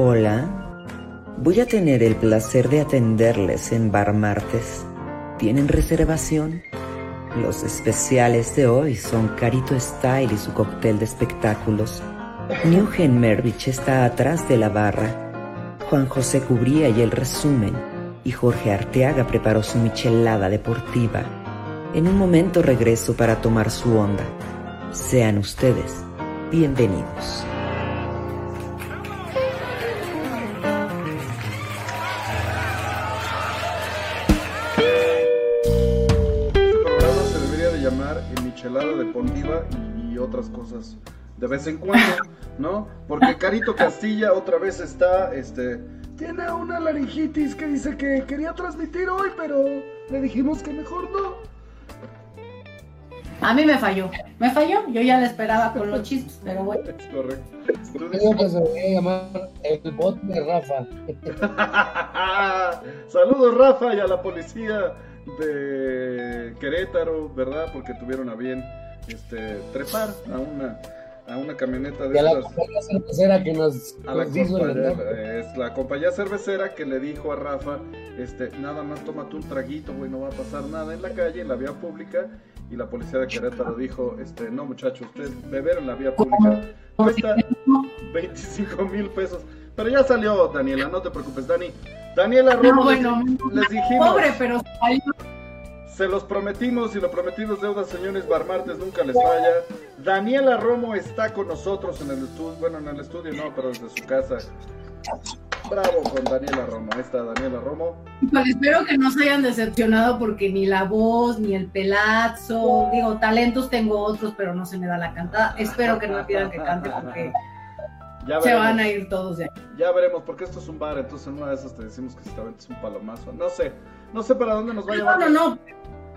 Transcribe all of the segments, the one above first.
Hola, voy a tener el placer de atenderles en Bar Martes. ¿Tienen reservación? Los especiales de hoy son Carito Style y su cóctel de espectáculos. Newgen Mervich está atrás de la barra. Juan José cubría y el resumen. Y Jorge Arteaga preparó su michelada deportiva. En un momento regreso para tomar su onda. Sean ustedes bienvenidos. En cuando, ¿no? Porque Carito Castilla otra vez está, este, tiene una laringitis que dice que quería transmitir hoy, pero le dijimos que mejor no. A mí me falló. Me falló. Yo ya la esperaba con los chistes, pero bueno. Es correcto. Creo que se debería llamar el bot de Rafa. Saludos Rafa y a la policía de Querétaro, ¿verdad? Porque tuvieron a bien este trepar a una a una camioneta de Y a la estas. compañía cervecera que nos, A la nos hizo el compañía, es la compañía cervecera que le dijo a Rafa, este, nada más tómate un traguito, güey, no va a pasar nada en la calle, en la vía pública, y la policía de Querétaro dijo, este, no muchacho, usted beber en la vía pública cuesta 25 mil pesos. Pero ya salió, Daniela, no te preocupes, Dani. Daniela No, Romo, bueno, les dijimos, pobre, pero salió. Se los prometimos y lo prometido es deuda, señores. Bar Martes nunca les falla. Daniela Romo está con nosotros en el estudio. Bueno, en el estudio no, pero desde su casa. Bravo con Daniela Romo. Ahí está Daniela Romo. Pues espero que no se hayan decepcionado porque ni la voz, ni el pelazo, digo, talentos tengo otros, pero no se me da la cantada. Espero que no pidan que cante porque Ya se van a ir todos de ahí. Ya veremos, porque esto es un bar, entonces en una de esas te decimos que si te aventas un palomazo. No sé, no sé para dónde nos va a llevar. No, no, no.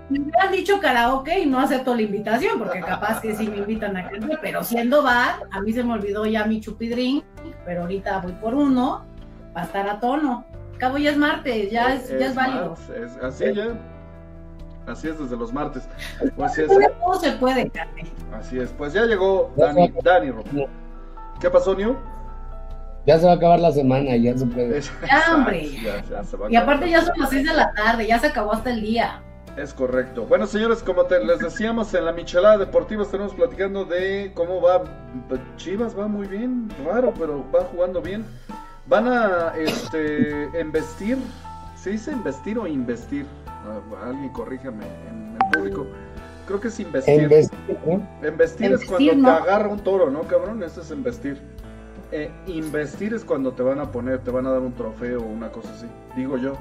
Me hubieran dicho karaoke y no acepto la invitación, porque capaz que sí me invitan a cantar, pero siendo bar, a mí se me olvidó ya mi chupidrín, pero ahorita voy por uno, para estar a tono. Al Cabo ya es martes, ya es, ya es válido. martes, es- así ya. Así es desde los martes. Pues es, Todo se puede, Carmen. así es. Pues ya llegó Dani, Dani Romo. ¿Qué pasó, New? Ya se va a acabar la semana, ya se puede. Es- Ya, hombre. Ya, ya se va a Y aparte ya son las 6 de la tarde, ya se acabó hasta el día. Es correcto. Bueno, señores, como te, les decíamos en la Michelada Deportiva, estaremos platicando de cómo va. Chivas va muy bien, raro, pero va jugando bien. Van a este, investir. ¿Se dice investir o investir? Ah, alguien corríjame en el público. Creo que es investir. Investir, ¿no? Embestir es cuando ¿no? te agarra un toro, ¿no, cabrón? Eso es embestir. Eh, investir es cuando te van a poner, te van a dar un trofeo o una cosa así, digo yo.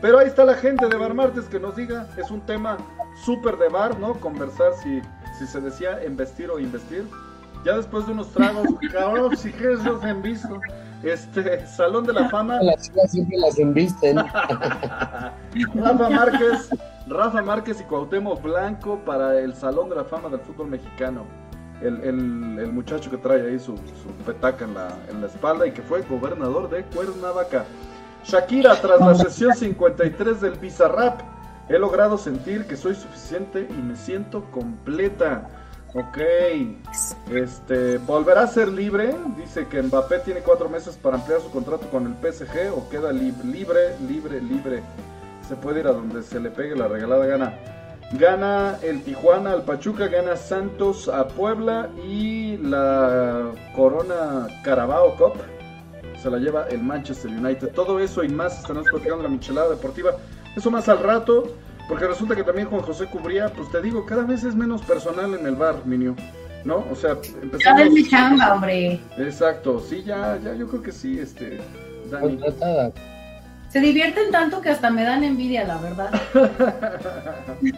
Pero ahí está la gente de Bar Martes que nos diga, es un tema súper de bar, ¿no? Conversar si, si se decía embestir o investir. Ya después de unos tragos, cabrón, si quieres yo te visto. Este, Salón de la Fama, Las chicas siempre las embisten. Rafa Márquez, Rafa Márquez y Cuauhtémoc Blanco para el Salón de la Fama del fútbol mexicano. El, el- el muchacho que trae ahí su, su petaca en la, en la espalda y que fue gobernador de Cuernavaca. Shakira, tras la sesión 53 del Bizarrap, he logrado sentir que soy suficiente y me siento completa. Ok, este, ¿volverá a ser libre? Dice que Mbappé tiene cuatro meses para ampliar su contrato con el PSG o queda lib- libre, libre, libre. Se puede ir a donde se le pegue la regalada gana. Gana el Tijuana al Pachuca, gana Santos a Puebla y la Corona Carabao Cup se la lleva el Manchester United. Todo eso y más estaremos platicando la Michelada Deportiva. Eso más al rato, porque resulta que también Juan José cubría, pues te digo, cada vez es menos personal en el bar, Minio. ¿No? O sea, Ya empezamos. mi chamba, hombre. Exacto, sí, ya, ya, yo creo que sí, este. Dani. Contratada. Se divierten tanto que hasta me dan envidia, la verdad.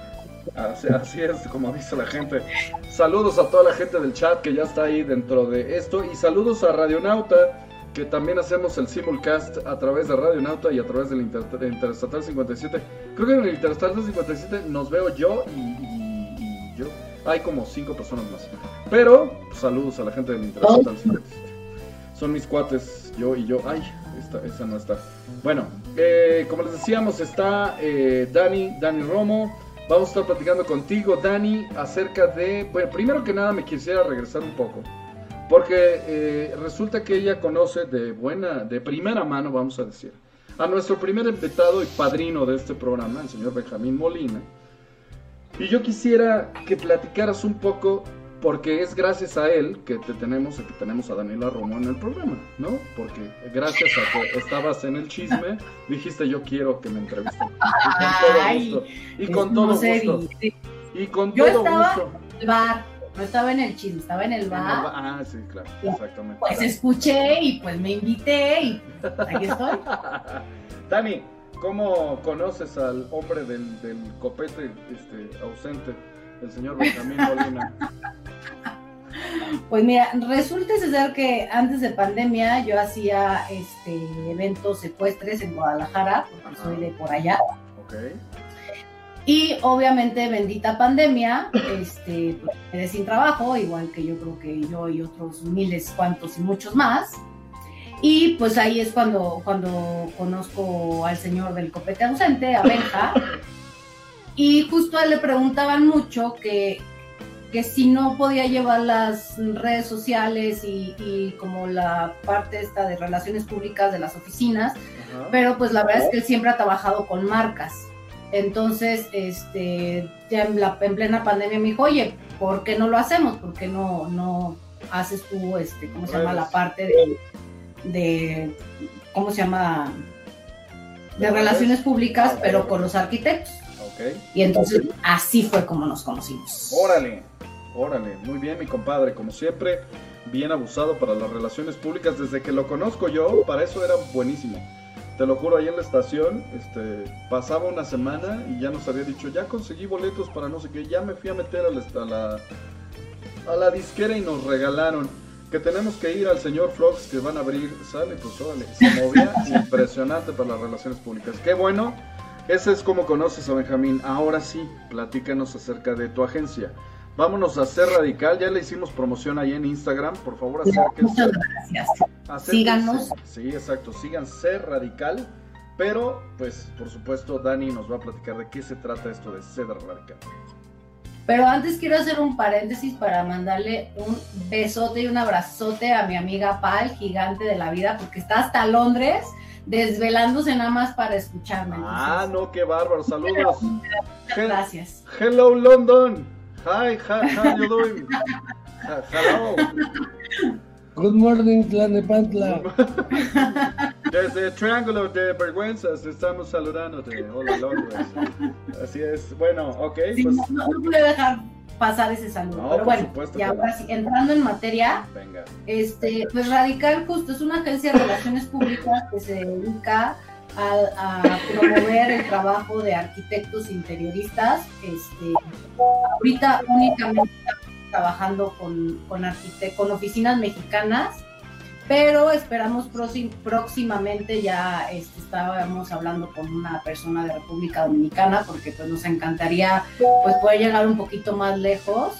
Así, así es como dice la gente. Saludos a toda la gente del chat que ya está ahí dentro de esto. Y saludos a Radionauta, que también hacemos el simulcast a través de Radionauta y a través del Inter- Interestatal 57. Creo que en el Interestatal 57 nos veo yo y, y- y yo. Hay como cinco personas más. Pero saludos a la gente del Interestatal 57. Son mis cuates, yo y yo. Ay, esta, esa no está. Bueno, eh, como les decíamos, está eh, Dani, Dani Romo. Vamos a estar platicando contigo, Dani, acerca de... Bueno, primero que nada me quisiera regresar un poco porque eh, resulta que ella conoce de buena, de primera mano, vamos a decir, a nuestro primer invitado y padrino de este programa, el señor Benjamín Molina. Y yo quisiera que platicaras un poco, porque es gracias a él que te tenemos, que tenemos a Daniela Romo en el programa, ¿no? Porque gracias a que estabas en el chisme, dijiste yo quiero que me entrevisten. Y con todo gusto. Y con todo gusto. Y con yo todo estaba gusto. En el bar, no estaba en el chisme, estaba en el bar. Ah, sí, claro, exactamente. Pues escuché y pues me invité y aquí estoy. Dani, ¿cómo conoces al hombre del, del copete este, ausente, el señor Benjamín Molina? Pues mira, resulta ser que antes de pandemia yo hacía este eventos secuestres en Guadalajara, porque Ajá. soy de por allá. Ok. Y obviamente, bendita pandemia, este, pues, me quedé sin trabajo, igual que yo creo que yo y otros miles, cuantos y muchos más. Y pues ahí es cuando, cuando conozco al señor del copete ausente, a Benja. Y justo a él le preguntaban mucho que, que si no podía llevar las redes sociales y, y como la parte esta de relaciones públicas de las oficinas, pero pues la verdad es que él siempre ha trabajado con marcas. Entonces, este, ya en, la, en plena pandemia me dijo, oye, ¿por qué no lo hacemos? ¿Por qué no, no haces tú, este, ¿cómo se llama? La parte de, de ¿cómo se llama? De ¿De relaciones públicas, Ah, pero con los arquitectos. Ok. Y entonces así fue como nos conocimos. Órale, órale, muy bien mi compadre, como siempre, bien abusado para las relaciones públicas, desde que lo conozco yo, para eso era buenísimo. Te lo juro, ahí en la estación, este, pasaba una semana y ya nos había dicho, ya conseguí boletos para no sé qué, ya me fui a meter a la, a la, a la disquera y nos regalaron que tenemos que ir al señor Flox que van a abrir, sale, pues órale, se movía impresionante para las relaciones públicas. Qué bueno, ese es como conoces a Benjamín. Ahora sí, platícanos acerca de tu agencia. Vámonos a Ser Radical, ya le hicimos promoción ahí en Instagram, por favor acérquense. Muchas gracias. acérquense. síganos. Sí, exacto, sigan Ser Radical, pero pues por supuesto Dani nos va a platicar de qué se trata esto de Ser Radical. Pero antes quiero hacer un paréntesis para mandarle un besote y un abrazote a mi amiga Pal, gigante de la vida, porque está hasta Londres desvelándose nada más para escucharme. Ah, Entonces, no, qué bárbaro, saludos. Gracias. Hello London. Hi, hi, how you doing? Hello. Good morning, Tlanepantla. Desde Triángulo de Vergüenzas estamos saludándote. Hola Londres. Así es. Bueno, ok, Sí, pues no, no pude dejar pasar ese saludo. No, pero bueno, supuesto y ahora sí, entrando en materia, venga. este, pues Radical justo es una agencia de relaciones públicas que se dedica a, promover el trabajo de arquitectos interioristas. Este, ahorita únicamente estamos trabajando con, con, con oficinas mexicanas, pero esperamos próxim- próximamente ya este, estábamos hablando con una persona de República Dominicana porque pues nos encantaría pues poder llegar un poquito más lejos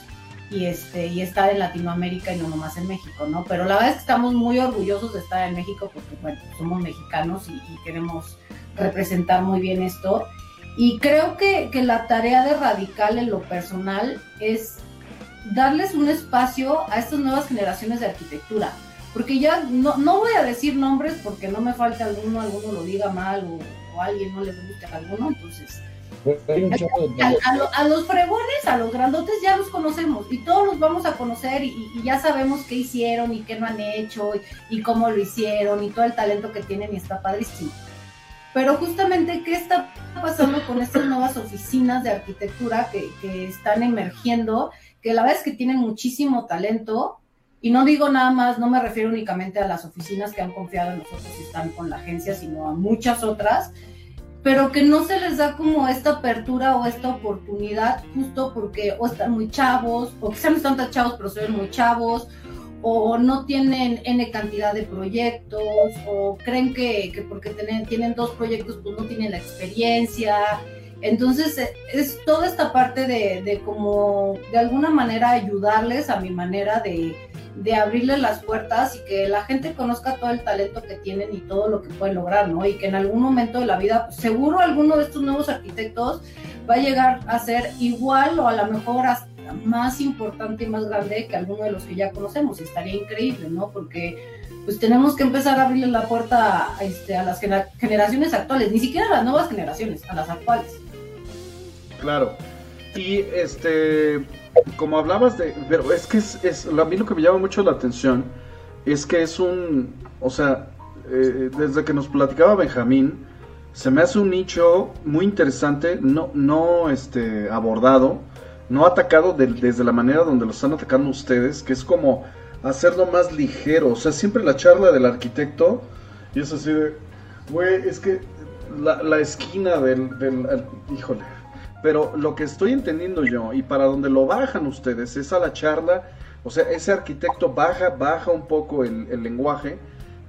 y este y estar en Latinoamérica y no nomás en México, ¿no? Pero la verdad es que estamos muy orgullosos de estar en México porque bueno, somos mexicanos y, y queremos representar muy bien esto. Y creo que, que la tarea de Radical en lo personal es darles un espacio a estas nuevas generaciones de arquitectura. Porque ya no, no voy a decir nombres porque no me falta alguno, alguno lo diga mal o, o alguien no le guste a alguno, entonces A, a lo- a los fregones, a los grandotes ya los conocemos y todos los vamos a conocer y, y ya sabemos qué hicieron y qué no han hecho y, y cómo lo hicieron y todo el talento que tienen y está padrísimo. Pero justamente, ¿qué está pasando con estas nuevas oficinas de arquitectura que, que están emergiendo? Que la verdad es que tienen muchísimo talento y no digo nada más, no me refiero únicamente a las oficinas que han confiado en nosotros y están con la agencia, sino a muchas otras pero que no se les da como esta apertura o esta oportunidad justo porque o están muy chavos, o quizá no están tan chavos, pero se ven muy chavos, o no tienen N cantidad de proyectos, o creen que, que porque tienen, tienen dos proyectos pues no tienen la experiencia. Entonces eh, es toda esta parte de, de como de alguna manera ayudarles a mi manera de, de abrirles las puertas y que la gente conozca todo el talento que tienen y todo lo que pueden lograr, ¿no? Y que en algún momento de la vida, pues, seguro alguno de estos nuevos arquitectos va a llegar a ser igual o a lo mejor hasta, más importante y más grande que alguno de los que ya conocemos. Estaría increíble, ¿no? Porque pues tenemos que empezar a abrirle la puerta este, a las generaciones actuales, ni siquiera a las nuevas generaciones, a las actuales. Claro. Y este, como hablabas de, pero es que es, es a mí lo que me llama mucho la atención es que es un, o sea, eh, desde que nos platicaba Benjamín, se me hace un nicho muy interesante, no, no este, abordado, no atacado desde la manera donde lo están atacando ustedes, que es como hacerlo más ligero. O sea, siempre la charla del arquitecto, y es así de, güey, es que la, esquina del, del, híjole. Pero lo que estoy entendiendo yo, y para donde lo bajan ustedes, es a la charla, o sea, ese arquitecto baja, baja un poco el, el lenguaje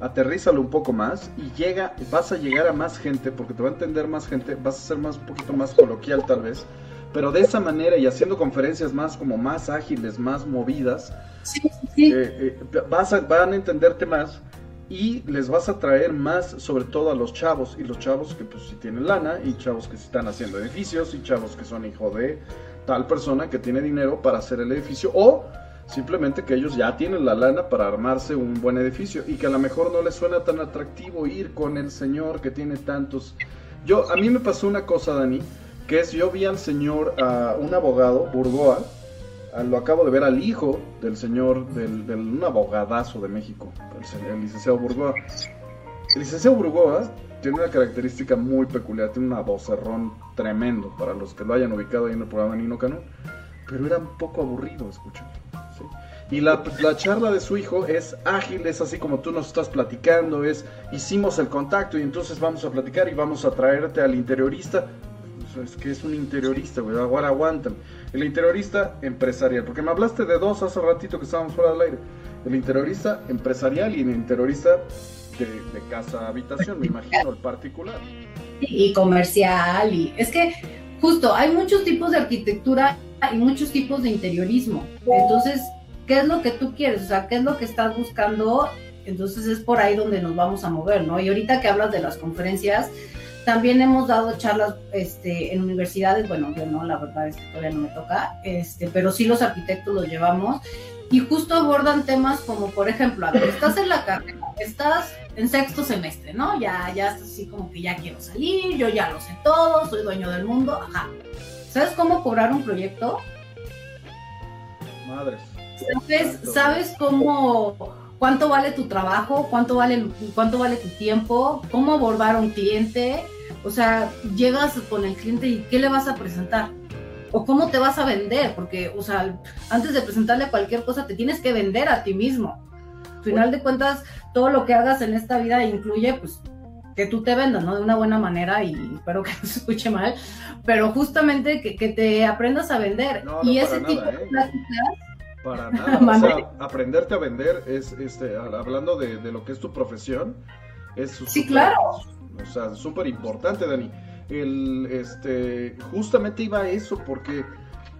aterrízalo un poco más y llega, vas a llegar a más gente porque te va a entender más gente, vas a ser más un poquito más coloquial tal vez, pero de esa manera y haciendo conferencias más como más ágiles, más movidas, eh, eh, vas a, van a entenderte más y les vas a traer más sobre todo a los chavos y los chavos que pues si tienen lana y chavos que están haciendo edificios y chavos que son hijo de tal persona que tiene dinero para hacer el edificio o Simplemente que ellos ya tienen la lana para armarse un buen edificio y que a lo mejor no les suena tan atractivo ir con el señor que tiene tantos. Yo, a mí me pasó una cosa, Dani, que es yo vi al señor, a un abogado, Burgoa, lo acabo de ver al hijo del señor, del, un abogadazo de México, el, licenciado Burgoa. El licenciado Burgoa tiene una característica muy peculiar, tiene una vocerrón tremendo para los que lo hayan ubicado ahí en el programa Nino Canón, pero era un poco aburrido escuchar. Y la, charla de su hijo es ágil, es así como tú nos estás platicando, es hicimos el contacto y entonces vamos a platicar y vamos a traerte al interiorista. Es que es un interiorista, güey, ahora aguantan. El interiorista empresarial, porque me hablaste de dos hace ratito que estábamos fuera del aire. El interiorista empresarial y el interiorista de, de casa habitación, me imagino, el particular. Y comercial, y es que justo hay muchos tipos de arquitectura y muchos tipos de interiorismo. Entonces, qué es lo que tú quieres, o sea, qué es lo que estás buscando, entonces es por ahí donde nos vamos a mover, ¿no? Y ahorita que hablas de las conferencias, también hemos dado charlas este, en universidades, bueno, yo no, la verdad es que todavía no me toca, este, pero sí los arquitectos los llevamos y justo abordan temas como, por ejemplo, a ver, estás en la carrera, estás en sexto semestre, ¿no? Ya, ya estás así como que ya quiero salir, yo ya lo sé todo, soy dueño del mundo, ajá. ¿Sabes cómo cobrar un proyecto? Madres. ¿Sabes, ¿Sabes cómo, cuánto vale tu trabajo, cuánto vale, cuánto vale tu tiempo, cómo abordar a un cliente? O sea, llegas con el cliente y ¿qué le vas a presentar? o cómo te vas a vender, porque, o sea, antes de presentarle cualquier cosa, te tienes que vender a ti mismo. Al final de cuentas, todo lo que hagas en esta vida incluye, pues, que tú te vendas, ¿no? De una buena manera y espero que no se escuche mal, pero justamente que, te aprendas a vender. y ese tipo de ¿eh? Para nada. o sea, aprenderte a vender es, este, hablando de, lo que es tu profesión, es sí, claro. O sea, súper importante, Dani. El, este, justamente iba a eso porque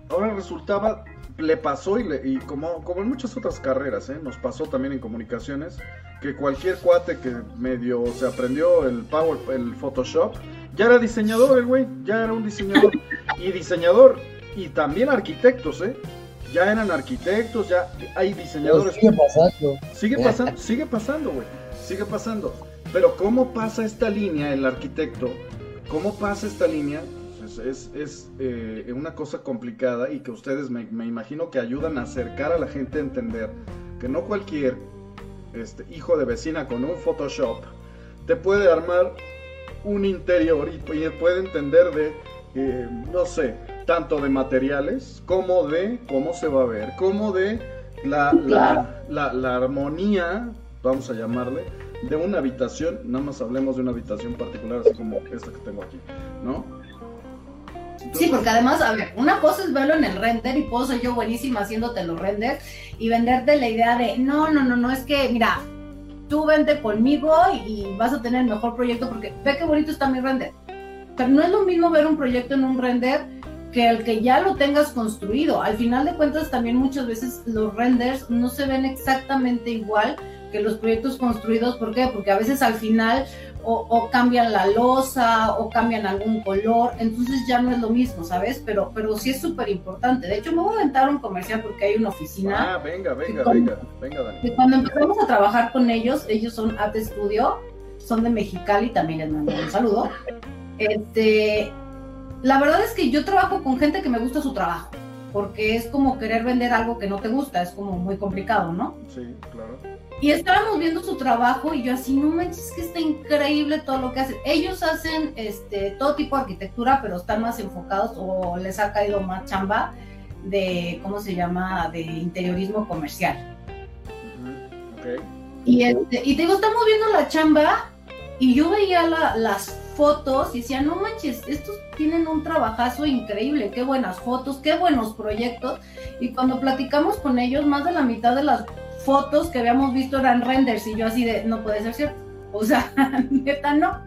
ahora resultaba, le pasó y, y como, como en muchas otras carreras, ¿eh? nos pasó también en comunicaciones, que cualquier cuate que medio se aprendió el Power, el Photoshop, ya era diseñador el güey, ya era un diseñador. y diseñador, y también arquitectos, ¿eh? Ya eran arquitectos, ya hay diseñadores. sigue pasando. Sigue pasando, sigue pasando, güey. Sigue pasando. Pero ¿cómo pasa esta línea el arquitecto? ¿Cómo pasa esta línea? Pues es, es eh, una cosa complicada y que ustedes me, imagino que ayudan a acercar a la gente a entender que no cualquier este, hijo de vecina con un Photoshop te puede armar un interior y, puede entender de, eh, no sé, tanto de materiales como de cómo se va a ver, como de la, la, armonía, vamos a llamarle, de una habitación, nada más hablemos de una habitación particular, así como esta que tengo aquí, ¿no? sí, porque además, a ver, una cosa es verlo en el render y puedo ser yo buenísima haciéndote los renders y venderte la idea de, no, no, no, no, es que, mira, tú vente conmigo y, y vas a tener el mejor proyecto porque ve qué bonito está mi render. Pero no es lo mismo ver un proyecto en un render que el que ya lo tengas construido. Al final de cuentas, también muchas veces los renders no se ven exactamente igual que los proyectos construidos. ¿Por qué? Porque a veces al final, o, cambian la losa o cambian algún color, entonces ya no es lo mismo, ¿sabes? Pero, pero sí es súper importante. De hecho, me voy a aventar un comercial porque hay una oficina. Ah, venga, venga, venga, venga, Dani. cuando empezamos a trabajar con ellos, ellos son Art Studio, son de Mexicali, también les mando un saludo. Este, la verdad es que yo trabajo con gente que me gusta su trabajo, porque es como querer vender algo que no te gusta, es como muy complicado, ¿no? Sí, claro. Y estábamos viendo su trabajo y yo así, no manches, que está increíble todo lo que hacen. Ellos hacen este, todo tipo de arquitectura, pero están más enfocados o les ha caído más chamba de, ¿cómo se llama?, de interiorismo comercial. y, este, y te digo, estamos viendo la chamba y yo veía las fotos y decía, no manches, estos tienen un trabajazo increíble, qué buenas fotos, qué buenos proyectos. Y cuando platicamos con ellos, más de la mitad de las fotos que habíamos visto eran renders y yo así de, no puede ser cierto. O sea, neta no.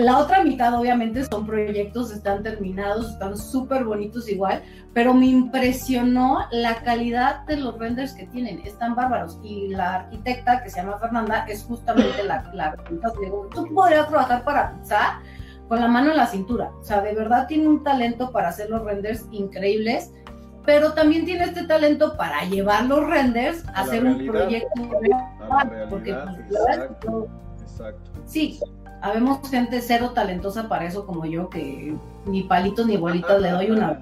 La otra mitad obviamente son proyectos, están terminados, están súper bonitos igual, pero me impresionó la calidad de los renders que tienen, están bárbaros. Y la arquitecta que se llama Fernanda es justamente la, la digo, tú podrías trabajar para Pizza con la mano en la cintura, o sea, de verdad tiene un talento para hacer los renders increíbles pero también tiene este talento para llevar los renders a, hacer un proyecto real, porque exacto, exacto. sí, habemos gente cero talentosa para eso como yo que ni palitos ni bolitas le doy una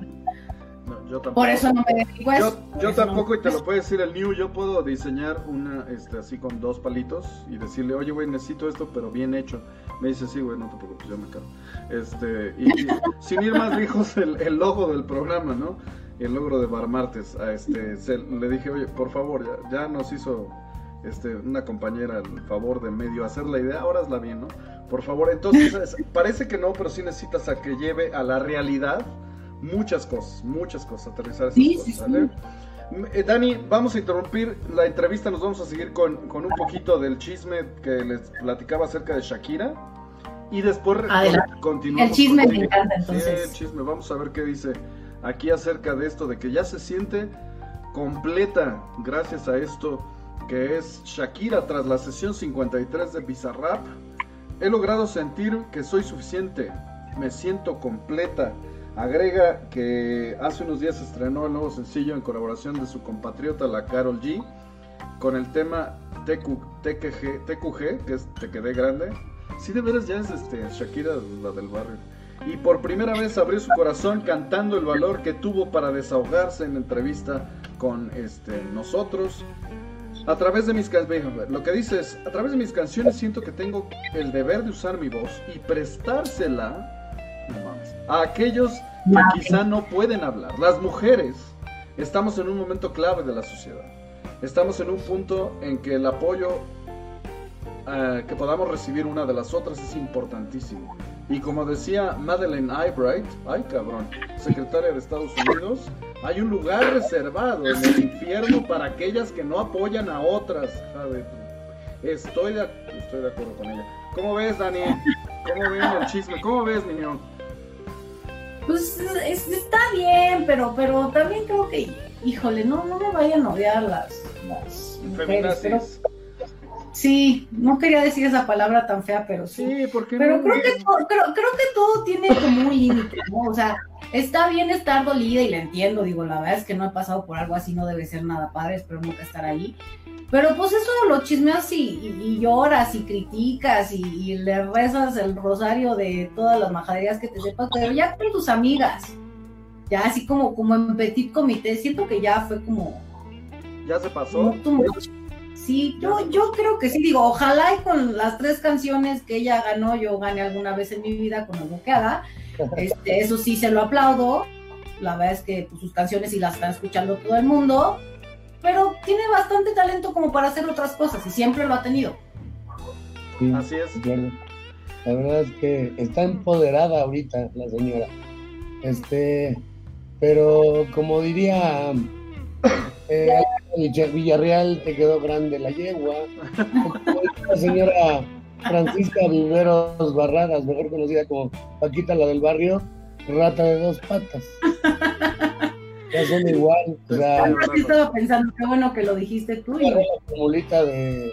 yo Por eso no me dedico a eso. Yo, tampoco, y te lo puede decir el New, yo puedo diseñar una, este, así con dos palitos y decirle, oye, güey, necesito esto, pero bien hecho. Me dice, sí, güey, no te preocupes, yo me cargo. Este, y, sin ir más lejos, el, el logo del programa, ¿no? el logro de Bar Martes. A este, le dije, oye, por favor, ya, nos hizo este, una compañera el favor de medio hacer la idea, ahora la bien, ¿no? Por favor, entonces parece que no, pero sí necesitas a que lleve a la realidad muchas cosas, muchas cosas, aterrizar esas cosas, eh, Dani, vamos a interrumpir la entrevista, nos vamos a seguir con, con, un poquito del chisme que les platicaba acerca de Shakira. Y después continuamos. El chisme me encanta entonces. Sí, el chisme, vamos a ver qué dice aquí acerca de esto, de que ya se siente completa gracias a esto que es Shakira tras la sesión 53 de Bizarrap. He logrado sentir que soy suficiente, me siento completa. Agrega que hace unos días estrenó el nuevo sencillo en colaboración de su compatriota la Carol G con el tema TQG, que es Te quedé grande. Sí, de veras ya es este, Shakira la del barrio y por primera vez abrió su corazón cantando el valor que tuvo para desahogarse en entrevista con este, nosotros. A través de mis canciones, lo que dice es, a través de mis canciones siento que tengo el deber de usar mi voz y prestársela a aquellos que quizá no pueden hablar. Las mujeres estamos en un momento clave de la sociedad. Estamos en un punto en que el apoyo eh, que podamos recibir una de las otras es importantísimo. Y como decía Madeleine Albright, ay cabrón, secretaria de Estados Unidos, hay un lugar reservado en el infierno para aquellas que no apoyan a otras. Estoy de, estoy de acuerdo con ella. ¿Cómo ves, Dani? ¿Cómo ves el chisme? ¿Cómo ves, niño? Pues está bien, pero, pero también creo que, híjole, no, no me vayan a odiar las, las mujeres. Sí, no quería decir esa palabra tan fea, pero sí. Sí, porque Pero creo, que creo, que todo tiene como un límite, ¿no? O sea, está bien estar dolida y la entiendo, digo, la verdad es que no he pasado por algo así, no debe ser nada padre, espero nunca estar ahí. Pero pues eso lo chismeas y, y, lloras y criticas y, le rezas el rosario de todas las majaderías que te sepas, pero ya con tus amigas, ya así como, como en petit comité, siento que ya fue como... ¿Ya se pasó? Sí, yo, yo creo que sí, digo, ojalá y con las tres canciones que ella ganó, yo gane alguna vez en mi vida con lo que haga. Este, eso sí se lo aplaudo. La verdad es que pues, sus canciones sí las están escuchando todo el mundo, pero tiene bastante talento como para hacer otras cosas y siempre lo ha tenido. Así es. La verdad es que está empoderada ahorita la señora. Este, pero como diría eh, Villarreal te quedó grande la yegua. la señora Francisca Viveros Barradas, mejor conocida como Paquita la del barrio, rata de dos patas. Ya son igual. O sea, estaba pensando, qué bueno que lo dijiste tú. La mulita de,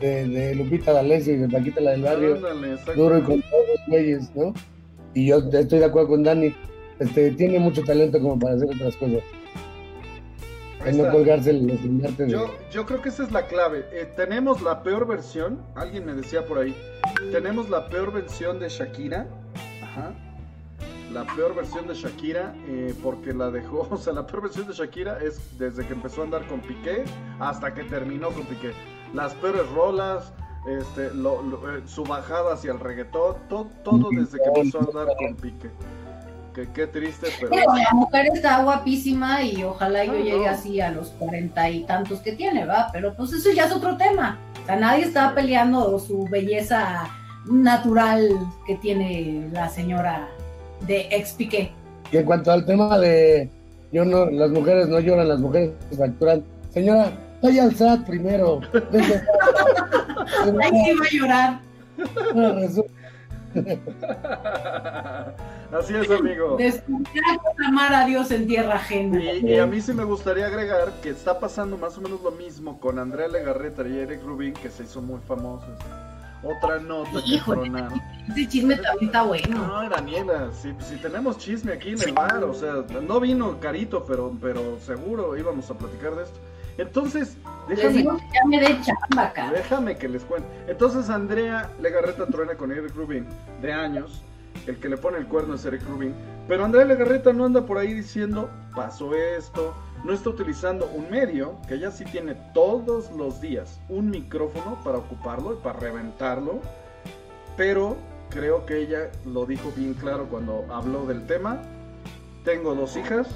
de, de Lupita D'Alessio y de Paquita la del barrio, Ándale, duro y con todos los güeyes, ¿no? Y yo estoy de acuerdo con Dani, este, tiene mucho talento como para hacer otras cosas, en no colgarse los Yo, yo creo que esa es la clave. Eh, tenemos la peor versión, alguien me decía por ahí, tenemos la peor versión de Shakira. Ajá. La peor versión de Shakira eh, porque la dejó, o sea, la peor versión de Shakira es desde que empezó a andar con Piqué hasta que terminó con Piqué. Las peores rolas, este, lo- lo- eh, su bajada hacia el reggaetón, to- todo desde que empezó a andar con Piqué. Que qué triste, pero... Pero la mujer está guapísima y ojalá yo llegue no. así a los cuarenta y tantos que tiene, ¿va? Pero pues eso ya es otro tema. O sea, nadie está peleando su belleza natural que tiene la señora de ex Piqué. Y en cuanto al tema de yo no, las mujeres no lloran, las mujeres facturan. Señora, vaya al SAT primero. Sí va a llorar. Ahora resulta- Así es, amigo. Amar a Dios en tierra ajena. Y, y a mí sí me gustaría agregar que está pasando más o menos lo mismo con Andrea Legarreta y Eric Rubin, que se hizo muy famosos. Otra nota que Híjole. tronaron. Ese chisme también está bueno. No, Daniela, si, si tenemos chisme aquí en el bar, o sea, no vino Carito, pero, pero seguro íbamos a platicar de esto. Entonces, déjame, digo que ya me chamba, cara. déjame que les cuente. Entonces, Andrea Legarreta truena con Eric Rubin de años. El que le pone el cuerno es Eric Rubin. Pero Andrea Legarreta no anda por ahí diciendo, pasó esto. No está utilizando un medio que ella sí tiene todos los días un micrófono para ocuparlo y para reventarlo. Pero creo que ella lo dijo bien claro cuando habló del tema. Tengo dos hijas.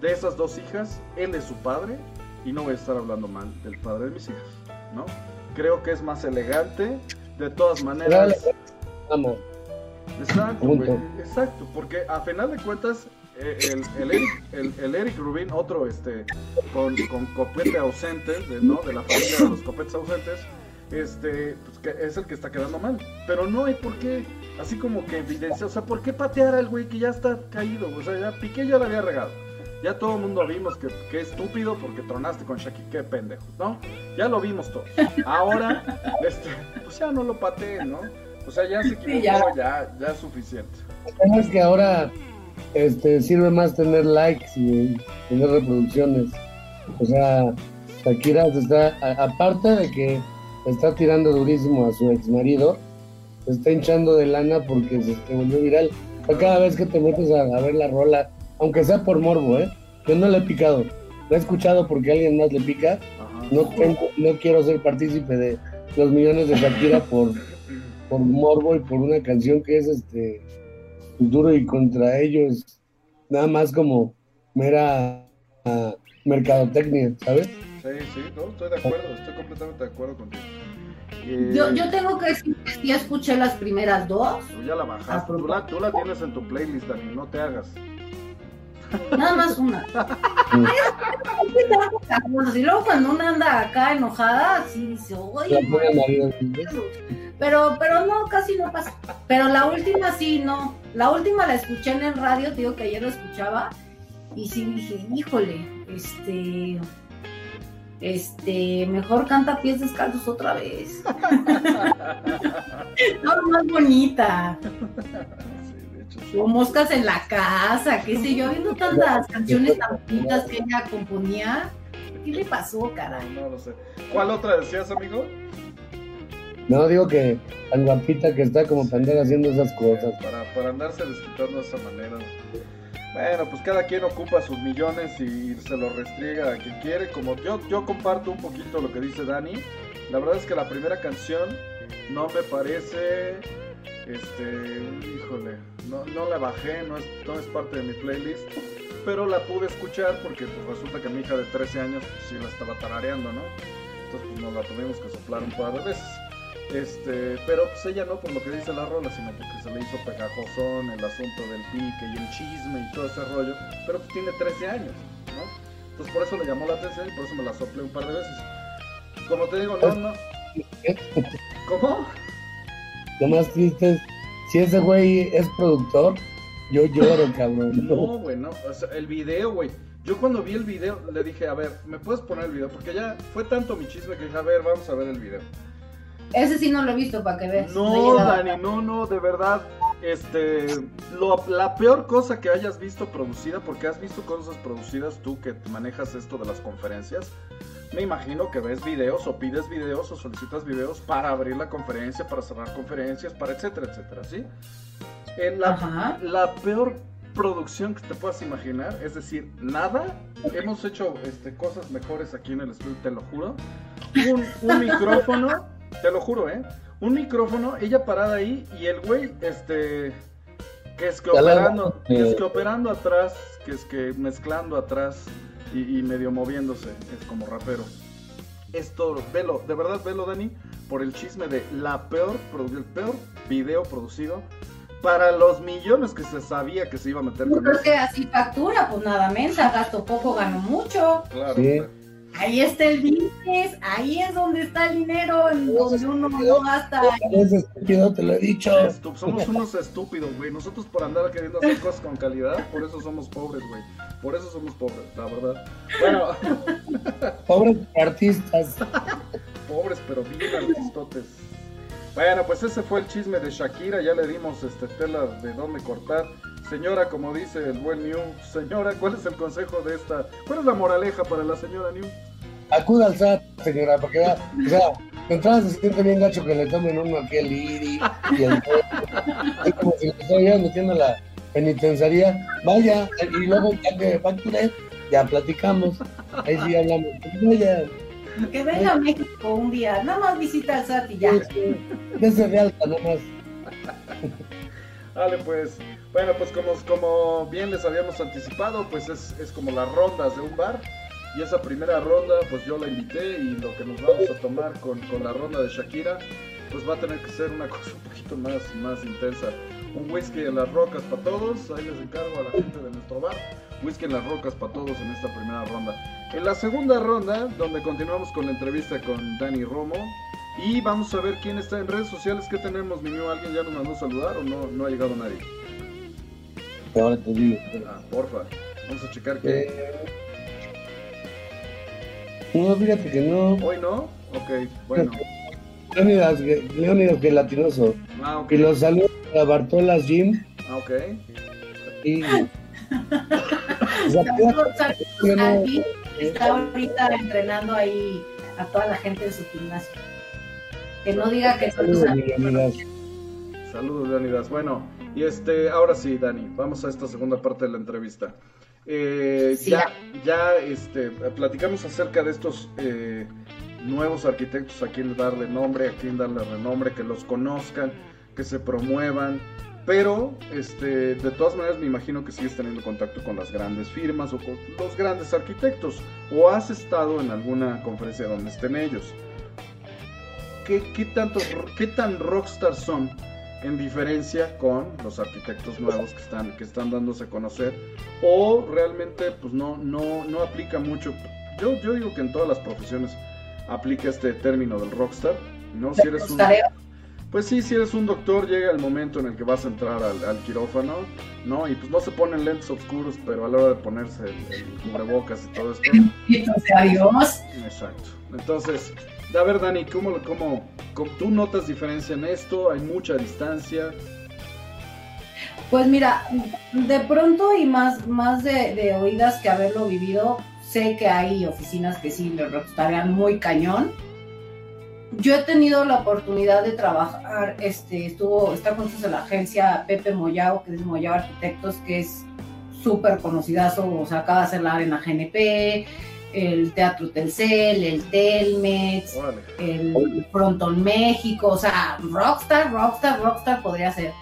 De esas dos hijas, él es su padre. Y no voy a estar hablando mal del padre de mis hijas. ¿no? Creo que es más elegante. De todas maneras. Vamos. Exacto, güey, exacto, porque a final de cuentas eh, el, el Eric, el, el Eric Rubin, otro este con, con copete ausente, de, ¿no? de la familia de los copetes ausentes, este pues, que es el que está quedando mal. Pero no hay por qué, así como que evidencia, o sea, ¿por qué patear al güey que ya está caído? O sea, ya Piqué ya la había regado. Ya todo el mundo vimos que, que estúpido porque tronaste con Shaki, qué pendejo, ¿no? Ya lo vimos todos. Ahora, este, pues ya no lo pateen, ¿no? O sea, ya se equivocó, ya. ya, ya es suficiente. El tema es que ahora este, sirve más tener likes y tener reproducciones. O sea, Shakira se está, a- aparte de que está tirando durísimo a su ex marido, se está hinchando de lana porque se, se volvió viral. O sea, cada vez que te metes a, a ver la rola, aunque sea por morbo, ¿eh? Yo no le he picado. Lo he escuchado porque alguien más le pica. Ajá. No, tengo- no quiero ser partícipe de los millones de Shakira por, por morbo y por una canción que es este duro y contra ellos nada más como mera ah, mercadotecnia, ¿sabes? Sí, sí, no, estoy de acuerdo, estoy completamente de acuerdo contigo. Eh, Yo, yo tengo que decir que sí escuché las primeras dos, tú ya la bajaste, tú la, tú la tienes en tu playlist, Dani, no te hagas. Nada más una. Y luego cuando una anda acá enojada, sí dice, oye, pero, pero no, casi no pasa. Pero la última sí, no. La última la escuché en el radio, digo que ayer la escuchaba, y sí dije, híjole, este, este, mejor canta pies descalzos otra vez. no, más bonita. O moscas en la casa, qué sé yo, viendo tantas canciones tan bonitas que ella componía. ¿Qué le pasó, caray? No, no lo sé. ¿Cuál otra decías, amigo? No digo que tan guapita que está como para andar haciendo esas cosas. Para, para andarse desquitando de esa manera. Bueno, pues cada quien ocupa sus millones y se los restriega a quien quiere. Como yo, yo comparto un poquito lo que dice Dani. La verdad es que la primera canción no me parece. Este. Híjole. No, no la bajé, no es, no es parte de mi playlist. Pero la pude escuchar porque pues, resulta que mi hija de 13 años pues, sí la estaba tarareando, ¿no? Entonces pues nos la tuvimos que soplar un par de veces. Este, pero pues ella no por lo que dice la rola, sino porque se le hizo pegajosón el asunto del pique y el chisme y todo ese rollo. Pero pues tiene 13 años, ¿no? Entonces por eso le llamó la atención y por eso me la soplé un par de veces. Como te digo, no, no. ¿Cómo? Lo más triste es, si ese güey es productor, Yo lloro, cabrón. No, güey, no. O sea, el video, güey. Yo cuando vi el video le dije, a ver, ¿me puedes poner el video? Porque ya fue tanto mi chisme que dije, a ver, vamos a ver el video. Ese sí no lo he visto para que veas. No, Dani, no, no, de verdad. Este, lo, la peor cosa que hayas visto producida, porque has visto cosas producidas tú que manejas esto de las conferencias. Me imagino que ves videos o pides videos o solicitas videos para abrir la conferencia, para cerrar conferencias, para etcétera, etcétera, ¿sí? En la, la peor producción que te puedas imaginar, es decir, nada. Hemos hecho este, cosas mejores aquí en el estudio, te lo juro. Un, un micrófono te lo juro, ¿eh? Un micrófono, ella parada ahí y el güey, este, que es que operando, que es que operando atrás, que es que mezclando atrás y, medio moviéndose, es como rapero. Esto, velo, de verdad velo, Dani, por el chisme de la peor, el peor video producido para los millones que se sabía que se iba a meter con eso. que así factura, pues nada menos, gasto poco, gano mucho. Claro. Sí. Ahí está el business, ahí es donde está el dinero, en donde uno no gasta. Es estúpido, te lo he dicho. somos unos estúpidos, güey. Nosotros por andar queriendo hacer cosas con calidad, por eso somos pobres, güey. Por eso somos pobres, la verdad. Bueno. pobres artistas. pobres, pero bien artistotes. Bueno, pues ese fue el chisme de Shakira. Ya le dimos este tela de dónde cortar. Señora, como dice el buen New, señora, ¿cuál es el consejo de esta? ¿Cuál es la moraleja para la señora New? Acuda al SAT, señora, porque vea, o sea, entrada se siente bien gacho que le tomen uno aquí el IRI y el Es como si le estuvieran metiendo la penitenciaría. Vaya, y luego ya que facture, ya platicamos. Ahí sí hablamos. Vaya. Que venga a México un día, nada más visita al SAT y ya. Desde de alta, nada más. Vale, pues. Bueno, pues como, como bien les habíamos anticipado, pues es, es como las rondas de un bar. Y esa primera ronda, pues yo la invité y lo que nos vamos a tomar con, con la ronda de Shakira, pues va a tener que ser una cosa un poquito más, más intensa. Un whisky en las rocas para todos, ahí les encargo a la gente de nuestro bar. Whisky en las rocas para todos en esta primera ronda. En la segunda ronda, donde continuamos con la entrevista con Dani Romo, y vamos a ver quién está en redes sociales. ¿Qué tenemos, niño? ¿Alguien ya nos mandó a saludar o no, no ha llegado nadie? Ahora te digo. Ah, porfa. Vamos a checar que. Eh... No, fíjate que no. ¿Hoy no? Ok, bueno. Leonidas, Leonidas Gelatinoso. Ah, ok. Y los saludos a Bartolas Jim. Ah, ok. Y. está ahorita entrenando ahí a toda la gente de su gimnasio. Que no diga que saludos. Leonidas. Saludos, Leonidas. Bueno, y este, ahora sí, Dani, vamos a esta segunda parte de la entrevista. Eh, ya, ya este, platicamos acerca de estos eh, nuevos arquitectos, a quien darle nombre, a quien darle renombre, que los conozcan, que se promuevan. Pero, este, de todas maneras, me imagino que sigues teniendo contacto con las grandes firmas o con los grandes arquitectos. O has estado en alguna conferencia donde estén ellos. ¿Qué, qué, tanto, qué tan rockstar son en diferencia con los arquitectos nuevos que están, que están dándose a conocer, o realmente pues no, no, no aplica mucho. Yo, yo digo que en todas las profesiones aplica este término del rockstar, ¿no? Si eres un, pues sí, si eres un doctor, llega el momento en el que vas a entrar al, quirófano, ¿no? Y pues no se ponen lentes oscuros, pero a la hora de ponerse el, cubrebocas y todo esto. Adiós. Exacto. Entonces, a ver, Dani, ¿cómo, cómo, tú notas diferencia en esto? ¿Hay mucha distancia? Pues mira, de pronto y más, más de, oídas que haberlo vivido, sé que hay oficinas que sí le rockstarean muy cañón. Yo he tenido la oportunidad de trabajar, este, estuvo, está con en la agencia Pepe Moyao, que es Moyao Arquitectos, que es súper conocidazo, o sea, acaba de hacer la arena GNP, el Teatro Telcel, el Telmex, el Frontón México, o sea, rockstar, rockstar, rockstar podría ser.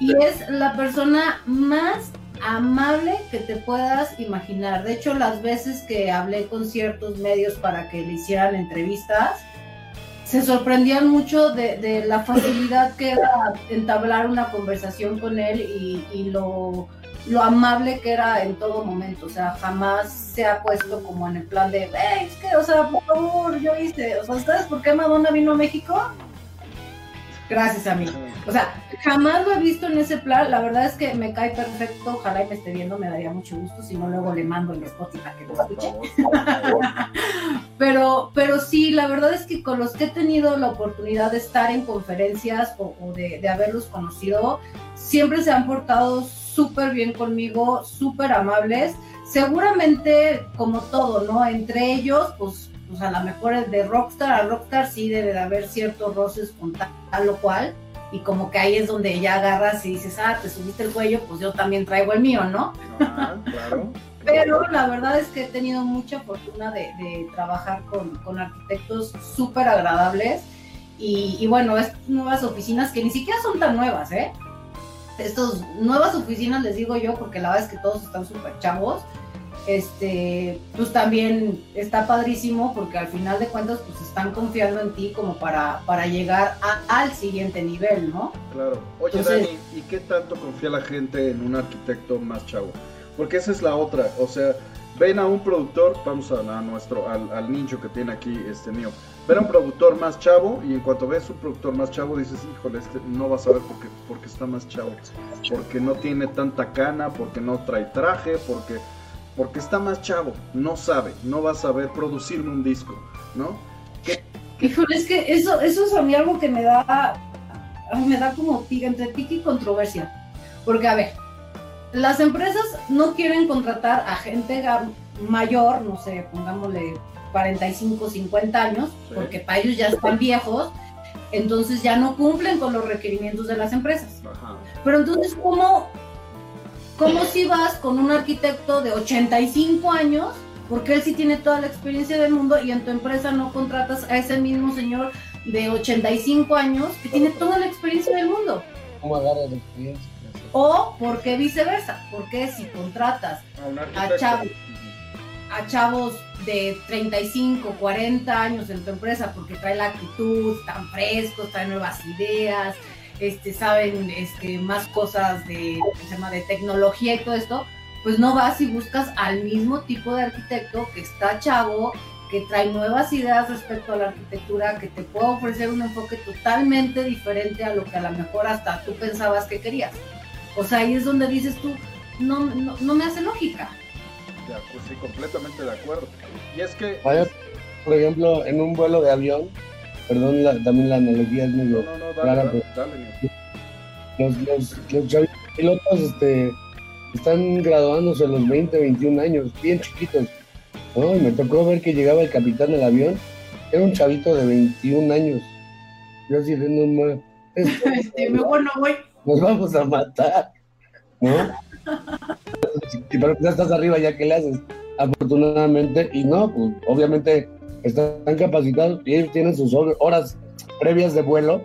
Y es la persona más amable que te puedas imaginar. De hecho, las veces que hablé con ciertos medios para que le hicieran entrevistas, se sorprendían mucho de, la facilidad que era entablar una conversación con él y lo lo amable que era en todo momento, o sea, jamás se ha puesto como en el plan de, es que, o sea, por favor, yo hice, o sea, ¿sabes por qué Madonna vino a México? Gracias a mí. O sea, jamás lo he visto en ese plan. La verdad es que me cae perfecto. Ojalá y me esté viendo, me daría mucho gusto. Si no, luego le mando el Spotify para que lo escuche. pero, pero sí, la verdad es que con los que he tenido la oportunidad de estar en conferencias o, de, de haberlos conocido, siempre se han portado súper bien conmigo, súper amables. Seguramente, como todo, ¿no? Entre ellos, pues pues a lo mejor de rockstar a rockstar sí debe de haber ciertos roces con tal, o cual, y como que ahí es donde ya agarras y dices, ah, te subiste el cuello, pues yo también traigo el mío, ¿no? Ah, claro. Pero la verdad es que he tenido mucha fortuna de, trabajar con, arquitectos súper agradables y, y, bueno, estas nuevas oficinas que ni siquiera son tan nuevas, ¿eh? Estas nuevas oficinas les digo yo porque la verdad es que todos están súper chavos este, pues también está padrísimo porque al final de cuentas pues están confiando en ti como para, para llegar al siguiente nivel, ¿no? Claro. Oye, Dani, ¿y qué tanto confía la gente en un arquitecto más chavo? Porque esa es la otra, o sea, ven a un productor, vamos a, nuestro, al, al, nicho que tiene aquí este mío, ven a un productor más chavo y en cuanto ves un productor más chavo dices, híjole, este no vas a ver porque, porque está más chavo, porque no tiene tanta cana, porque no trae traje, porque porque está más chavo, no sabe, no va a saber producirme un disco, ¿no? Híjole, es que eso, eso es a mí algo que me da, me da como entre pique y controversia. Porque, a ver, las empresas no quieren contratar a gente mayor, no sé, pongámosle 45, 50 años, porque para ellos ya están viejos, entonces ya no cumplen con los requerimientos de las empresas. Pero entonces, ¿cómo ¿Cómo si vas con un arquitecto de 85 años? Porque él sí tiene toda la experiencia del mundo y en tu empresa no contratas a ese mismo señor de 85 años que tiene toda la experiencia del mundo. ¿Cómo agarra la experiencia? O porque viceversa, porque si contratas a, chavos, a chavos de 35, 40 años en tu empresa porque trae la actitud, están frescos, trae nuevas ideas, este, saben este, más cosas de, de tecnología y todo esto, pues no vas y buscas al mismo tipo de arquitecto que está chavo, que trae nuevas ideas respecto a la arquitectura, que te puede ofrecer un enfoque totalmente diferente a lo que a lo mejor hasta tú pensabas que querías. O sea, ahí es donde dices tú, no, no, me hace lógica. Ya, pues sí, completamente de acuerdo. Y es que... por ejemplo, en un vuelo de avión, Perdón, también la analogía es medio no, no, clara. los, los, pilotos este, están graduándose a los 20, 21 años, bien chiquitos. ¿no? Y me tocó ver que llegaba el capitán del avión, era un chavito de 21 años. Yo así de no este, mejor no voy. Nos vamos a matar, ¿no? Pero ya estás arriba, ya que le haces, afortunadamente, y no, pues obviamente están capacitados y ellos tienen sus horas previas de vuelo,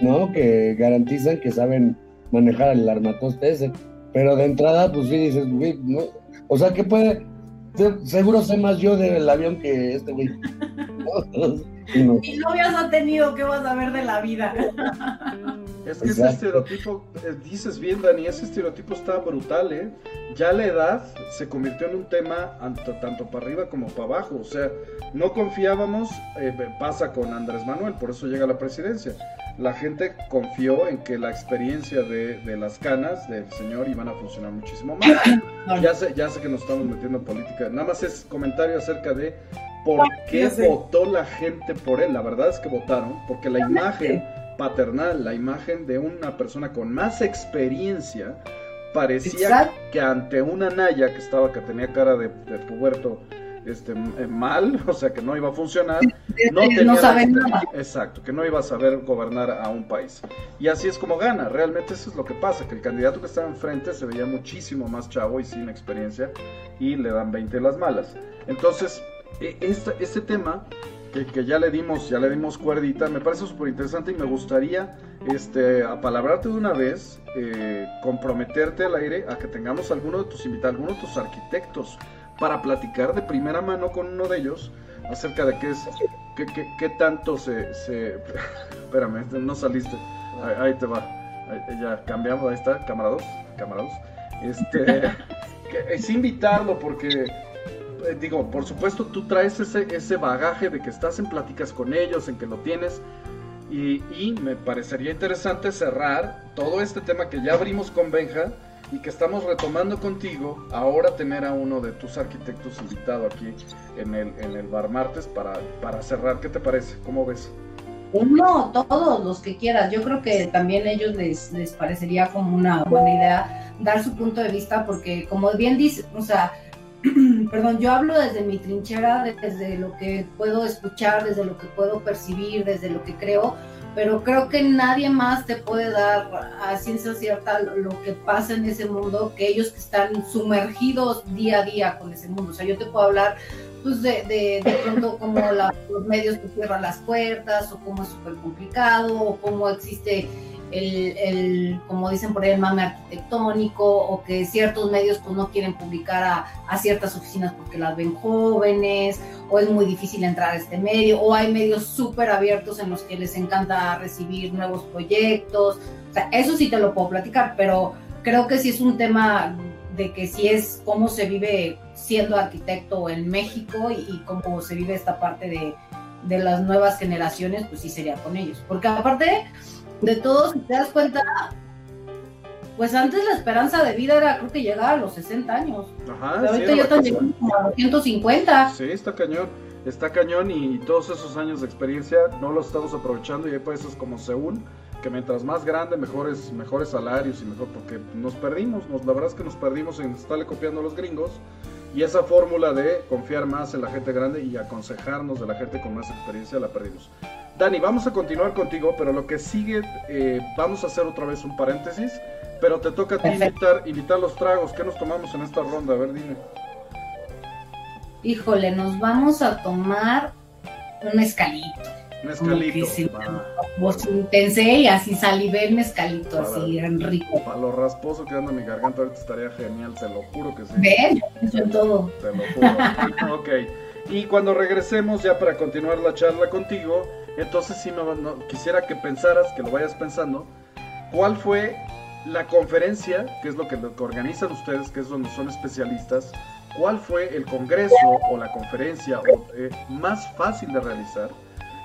¿no? Que garantizan que saben manejar el armatoste ese. Pero de entrada, pues sí dices, güey, ¿no? O sea, que puede, seguro sé más yo del avión que este güey. Y novias ha tenido, ¿qué vas a ver de la vida? Es que ese estereotipo, eh, dices bien, Dani, ese estereotipo está brutal, ¿eh? Ya la edad se convirtió en un tema tanto, para arriba como para abajo. O sea, no confiábamos, eh, pasa con Andrés Manuel, por eso llega a la presidencia. La gente confió en que la experiencia de, las canas del señor iban a funcionar muchísimo más. Ya sé, ya sé que nos estamos metiendo en política. Nada más es comentario acerca de por qué votó la gente por él. La verdad es que votaron porque la imagen paternal, la imagen de una persona con más experiencia, parecía que ante una Naya que estaba, que tenía cara de, puberto este, eh, mal, o sea que no iba a funcionar, no, tenía Exacto, que no iba a saber gobernar a un país. Y así es como gana, realmente eso es lo que pasa, que el candidato que estaba enfrente se veía muchísimo más chavo y sin experiencia y le dan 20 las malas. Entonces, este, este tema que, ya le dimos, ya le dimos cuerdita, me parece súper interesante y me gustaría este, apalabrarte de una vez, eh, comprometerte al aire a que tengamos alguno de tus invitados, alguno de tus arquitectos, para platicar de primera mano con uno de ellos acerca de qué es, qué, qué, tanto se, se... Espérame, no saliste, ahí, te va, ya cambiamos, ahí está, camarados, camarados. Este, es invitarlo porque eh, digo, por supuesto tú traes ese, ese bagaje de que estás en pláticas con ellos, en que lo tienes, Y, me parecería interesante cerrar todo este tema que ya abrimos con Benja y que estamos retomando contigo, ahora tener a uno de tus arquitectos invitado aquí en el, en el Bar Martes para, para cerrar. ¿Qué te parece? ¿Cómo ves? Uno, todos los que quieras. Yo creo que también a ellos les, les parecería como una buena idea dar su punto de vista, porque como bien dice, o sea, perdón, yo hablo desde mi trinchera, desde lo que puedo escuchar, desde lo que puedo percibir, desde lo que creo, pero creo que nadie más te puede dar a ciencia cierta lo que pasa en ese mundo que ellos que están sumergidos día a día con ese mundo. O sea, yo te puedo hablar pues de, de, pronto cómo los medios te cierran las puertas o cómo es súper complicado o cómo existe el, el, como dicen por ahí, el mame arquitectónico o que ciertos medios pues no quieren publicar a, ciertas oficinas porque las ven jóvenes o es muy difícil entrar a este medio o hay medios súper abiertos en los que les encanta recibir nuevos proyectos. O sea, eso sí te lo puedo platicar, pero creo que sí es un tema de que si es cómo se vive siendo arquitecto en México y, y cómo se vive esta parte de, de las nuevas generaciones, pues sí sería con ellos. Porque aparte de todo, si te das cuenta, pues antes la esperanza de vida era creo que llegar a los 60 años. Ajá, Pero ahorita sí, cosa. llegando como a los 150. Sí, está cañón. Está cañón y todos esos años de experiencia no los estamos aprovechando y hay países como Seúl que mientras más grande mejores mejores salarios y mejor porque nos perdimos, nos, la verdad es que nos perdimos en estarle copiando a los gringos y esa fórmula de confiar más en la gente grande y aconsejarnos de la gente con más experiencia la perdimos. Dani, vamos a continuar contigo, pero lo que sigue, eh, vamos a hacer otra vez un paréntesis, pero te toca a ti invitar los tragos. ¿Qué nos tomamos en esta ronda? A ver, dime. Híjole, nos vamos a tomar un mezcalito. Sí, Va. Vos intensé y así salivé el mezcalito, Para- así rico. Para lo rasposo que anda mi garganta ahorita estaría genial, te lo juro que sí. ¿Ven? Pienso en todo. Te lo juro. ok. Y cuando regresemos ya para continuar la charla contigo, entonces sí me no, quisiera que pensaras, que lo vayas pensando, cuál fue la conferencia, que es lo que, lo que organizan ustedes, que es donde son especialistas, cuál fue el congreso o la conferencia o, eh, más fácil de realizar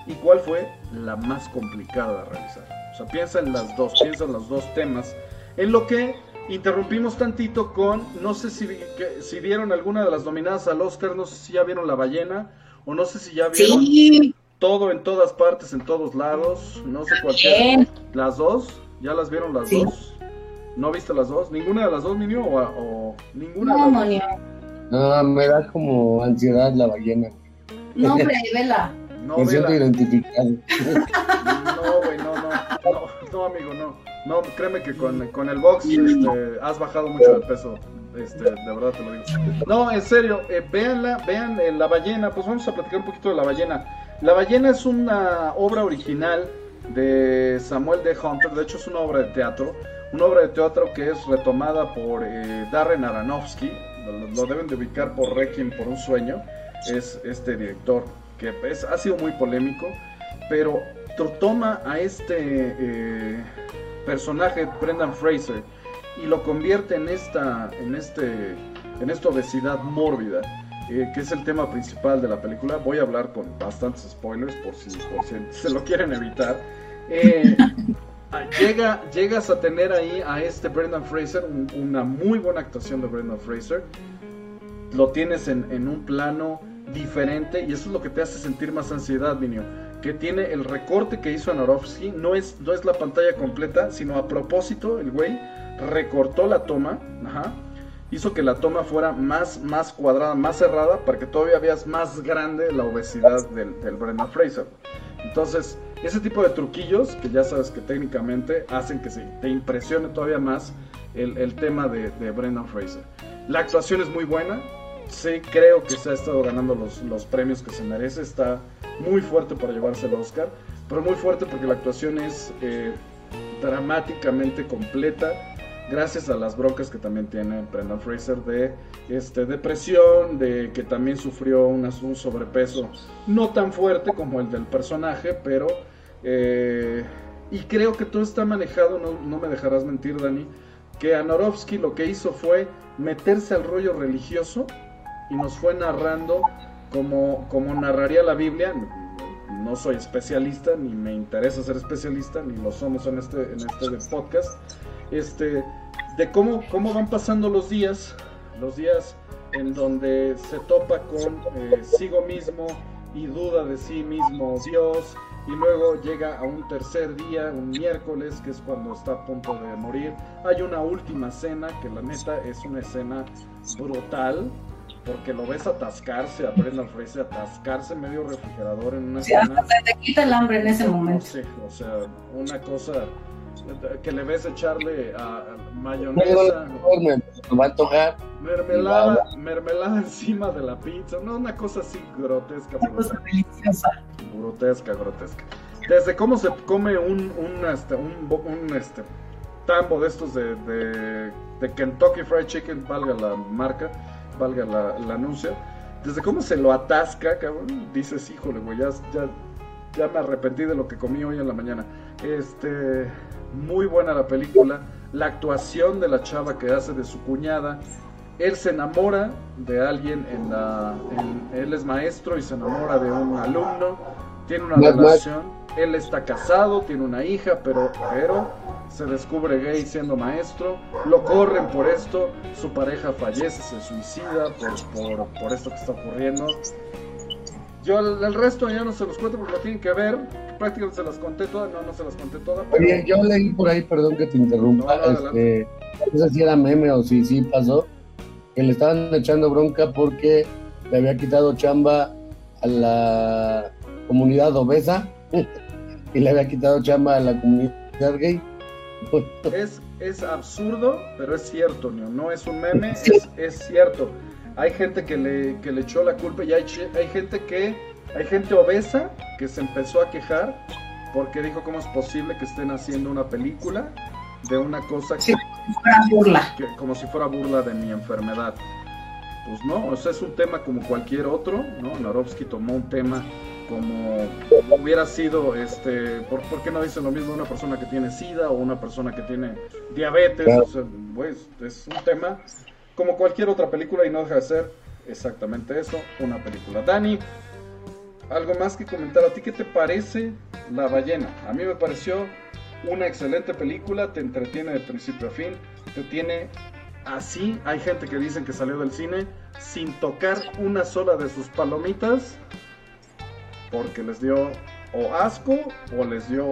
y cuál fue la más complicada de realizar. O sea, piensa en las dos, piensa en los dos temas. En lo que interrumpimos tantito con, no sé si, que- si vieron alguna de las nominadas al Oscar, no sé si ya vieron La Ballena o no sé si ya vieron Sí, todo en todas partes, en todos lados, no sé cuál sea. bien. ¿Las dos? ¿Ya las vieron las Sí. dos? ¿No viste las dos? ¿Ninguna de las dos, Minio? ¿O, o ninguna de No, las dos? No, me da como ansiedad la ballena. No, hombre, vela. No, Me siento identificado. No, güey, no, no, no, no, amigo, no. No, créeme que con, con el box este, has bajado mucho de peso. Este, de verdad te lo digo. No, en serio, eh, véanla, vean eh, La Ballena. Pues vamos a platicar un poquito de La Ballena. La Ballena es una obra original de Samuel D. Hunter. De hecho, es una obra de teatro. Una obra de teatro que es retomada por eh, Darren Aronofsky. Lo, lo deben de ubicar por Requiem por un sueño. Es este director que es- ha sido muy polémico pero to- toma a este eh, personaje Brendan Fraser y lo convierte en esta en este en esta obesidad mórbida eh, que es el tema principal de la película. Voy a hablar con bastantes spoilers por si, por si se lo quieren evitar. Eh, llega llegas a tener ahí a este Brendan Fraser un- una muy buena actuación de Brendan Fraser. Lo tienes en, en un plano diferente y eso es lo que te hace sentir más ansiedad, Minio. Que tiene el recorte que hizo Aronofsky, no es, no es la pantalla completa, sino a propósito, el güey recortó la toma, hizo que la toma fuera más, más cuadrada, más cerrada, para que todavía veas más grande la obesidad del, del Brendan Fraser. Entonces, ese tipo de truquillos, que ya sabes que técnicamente hacen que se te impresione todavía más el, el tema de, de Brendan Fraser. La actuación es muy buena, sí creo que se ha estado ganando los, los premios que se merece, está muy fuerte para llevarse el Oscar, pero muy fuerte porque la actuación es eh, dramáticamente completa, gracias a las broncas que también tiene Brendan Fraser de este, depresión, de que también sufrió un sobrepeso no tan fuerte como el del personaje, pero... eh, y creo que todo está manejado, no, no me dejarás mentir, Dani, que Anorovsky lo que hizo fue meterse al rollo religioso y nos fue narrando como, como narraría la Biblia. No soy especialista, ni me interesa ser especialista, ni lo somos en este, en este podcast, este, de cómo, cómo van pasando los días, los días en donde se topa con eh, sigo mismo y duda de sí mismo Dios, y luego llega a un tercer día, un miércoles, que es cuando está a punto de morir. Hay una última cena que la neta es una escena brutal, porque lo ves atascarse, a Brendan Fraser atascarse medio refrigerador en una sí, escena. te quita el hambre en ese momento. Sí, o sea, una cosa que le ves echarle a, mayonesa. Me va a tocar. Mermelada, mermelada encima de la pizza, no, una cosa así grotesca. Una cosa deliciosa. Grotesca, grotesca. Desde cómo se come un, un, este, un, un este, tambo de estos de, de, de, Kentucky Fried Chicken, valga la marca, valga la, el anuncio, desde cómo se lo atasca, cabrón, dices, híjole, güey, ya, ya, ya me arrepentí de lo que comí hoy en la mañana. Este, muy buena la película, la actuación de la chava que hace de su cuñada, él se enamora de alguien en la. él es maestro y se enamora de un alumno. Tiene una relación. Él está casado, tiene una hija, pero, pero se descubre gay siendo maestro. Lo corren por esto. Su pareja fallece, se suicida por, por, esto que está ocurriendo. Yo el, resto ya no se los cuento porque lo tienen que ver. Prácticamente se las conté todas, no, no se las conté todas. Pero... yo leí por ahí, perdón que te interrumpa. este, no sé si era meme o si sí pasó que le estaban echando bronca porque le había quitado chamba a la comunidad obesa y le había quitado chamba a la comunidad gay. Es, es absurdo, pero es cierto, ¿no? no es un meme, es, cierto. Hay gente que le, que le echó la culpa y hay, hay gente que hay gente obesa que se empezó a quejar porque dijo cómo es posible que estén haciendo una película de una cosa que, burla. como si fuera burla de mi enfermedad. Pues no, o sea, es un tema como cualquier otro, ¿no? Narovsky tomó un tema como hubiera sido, este, ¿por, qué no dicen lo mismo una persona que tiene SIDA o una persona que tiene diabetes? O sea, pues es un tema como cualquier otra película y no deja de ser exactamente eso, una película. Dani, algo más que comentar, ¿a ti qué te parece La ballena? A mí me pareció una excelente película, te entretiene de principio a fin, te tiene así. Hay gente que dicen que salió del cine sin tocar una sola de sus palomitas porque les dio o asco o les dio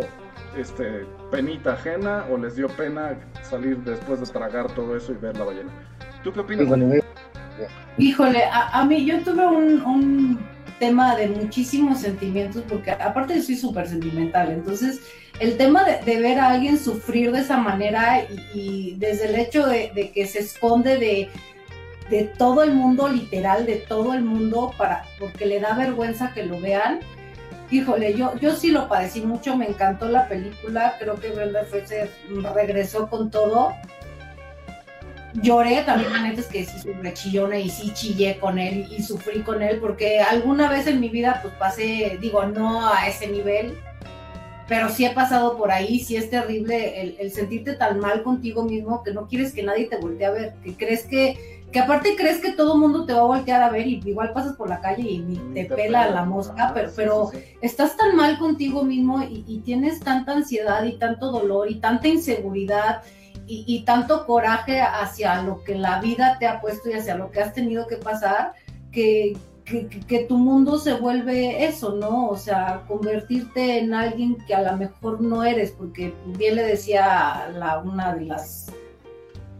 este penita ajena o les dio pena salir después de tragar todo eso y ver la ballena. ¿Tú qué opinas? Híjole, a, mí yo tuve un, tema de muchísimos sentimientos porque aparte soy súper sentimental, entonces el tema de, ver a alguien sufrir de esa manera y, desde el hecho de, que se esconde de, de, todo el mundo, literal, de todo el mundo, para, porque le da vergüenza que lo vean. Híjole, yo, yo sí lo padecí mucho, me encantó la película, creo que Brenda Fraser regresó con todo. Lloré también, la neta es que sí soy chillona y sí chillé con él y sufrí con él, porque alguna vez en mi vida pues pasé, digo, no a ese nivel, pero sí he pasado por ahí, sí es terrible el, sentirte tan mal contigo mismo que no quieres que nadie te voltee a ver, que crees que, que aparte crees que todo el mundo te va a voltear a ver y igual pasas por la calle y ni te, pela la mosca, pero, pero estás tan mal contigo mismo y, tienes tanta ansiedad y tanto dolor y tanta inseguridad. Y, y tanto coraje hacia lo que la vida te ha puesto y hacia lo que has tenido que pasar, que, que, tu mundo se vuelve eso, ¿no? O sea, convertirte en alguien que a lo mejor no eres, porque bien le decía la, una de las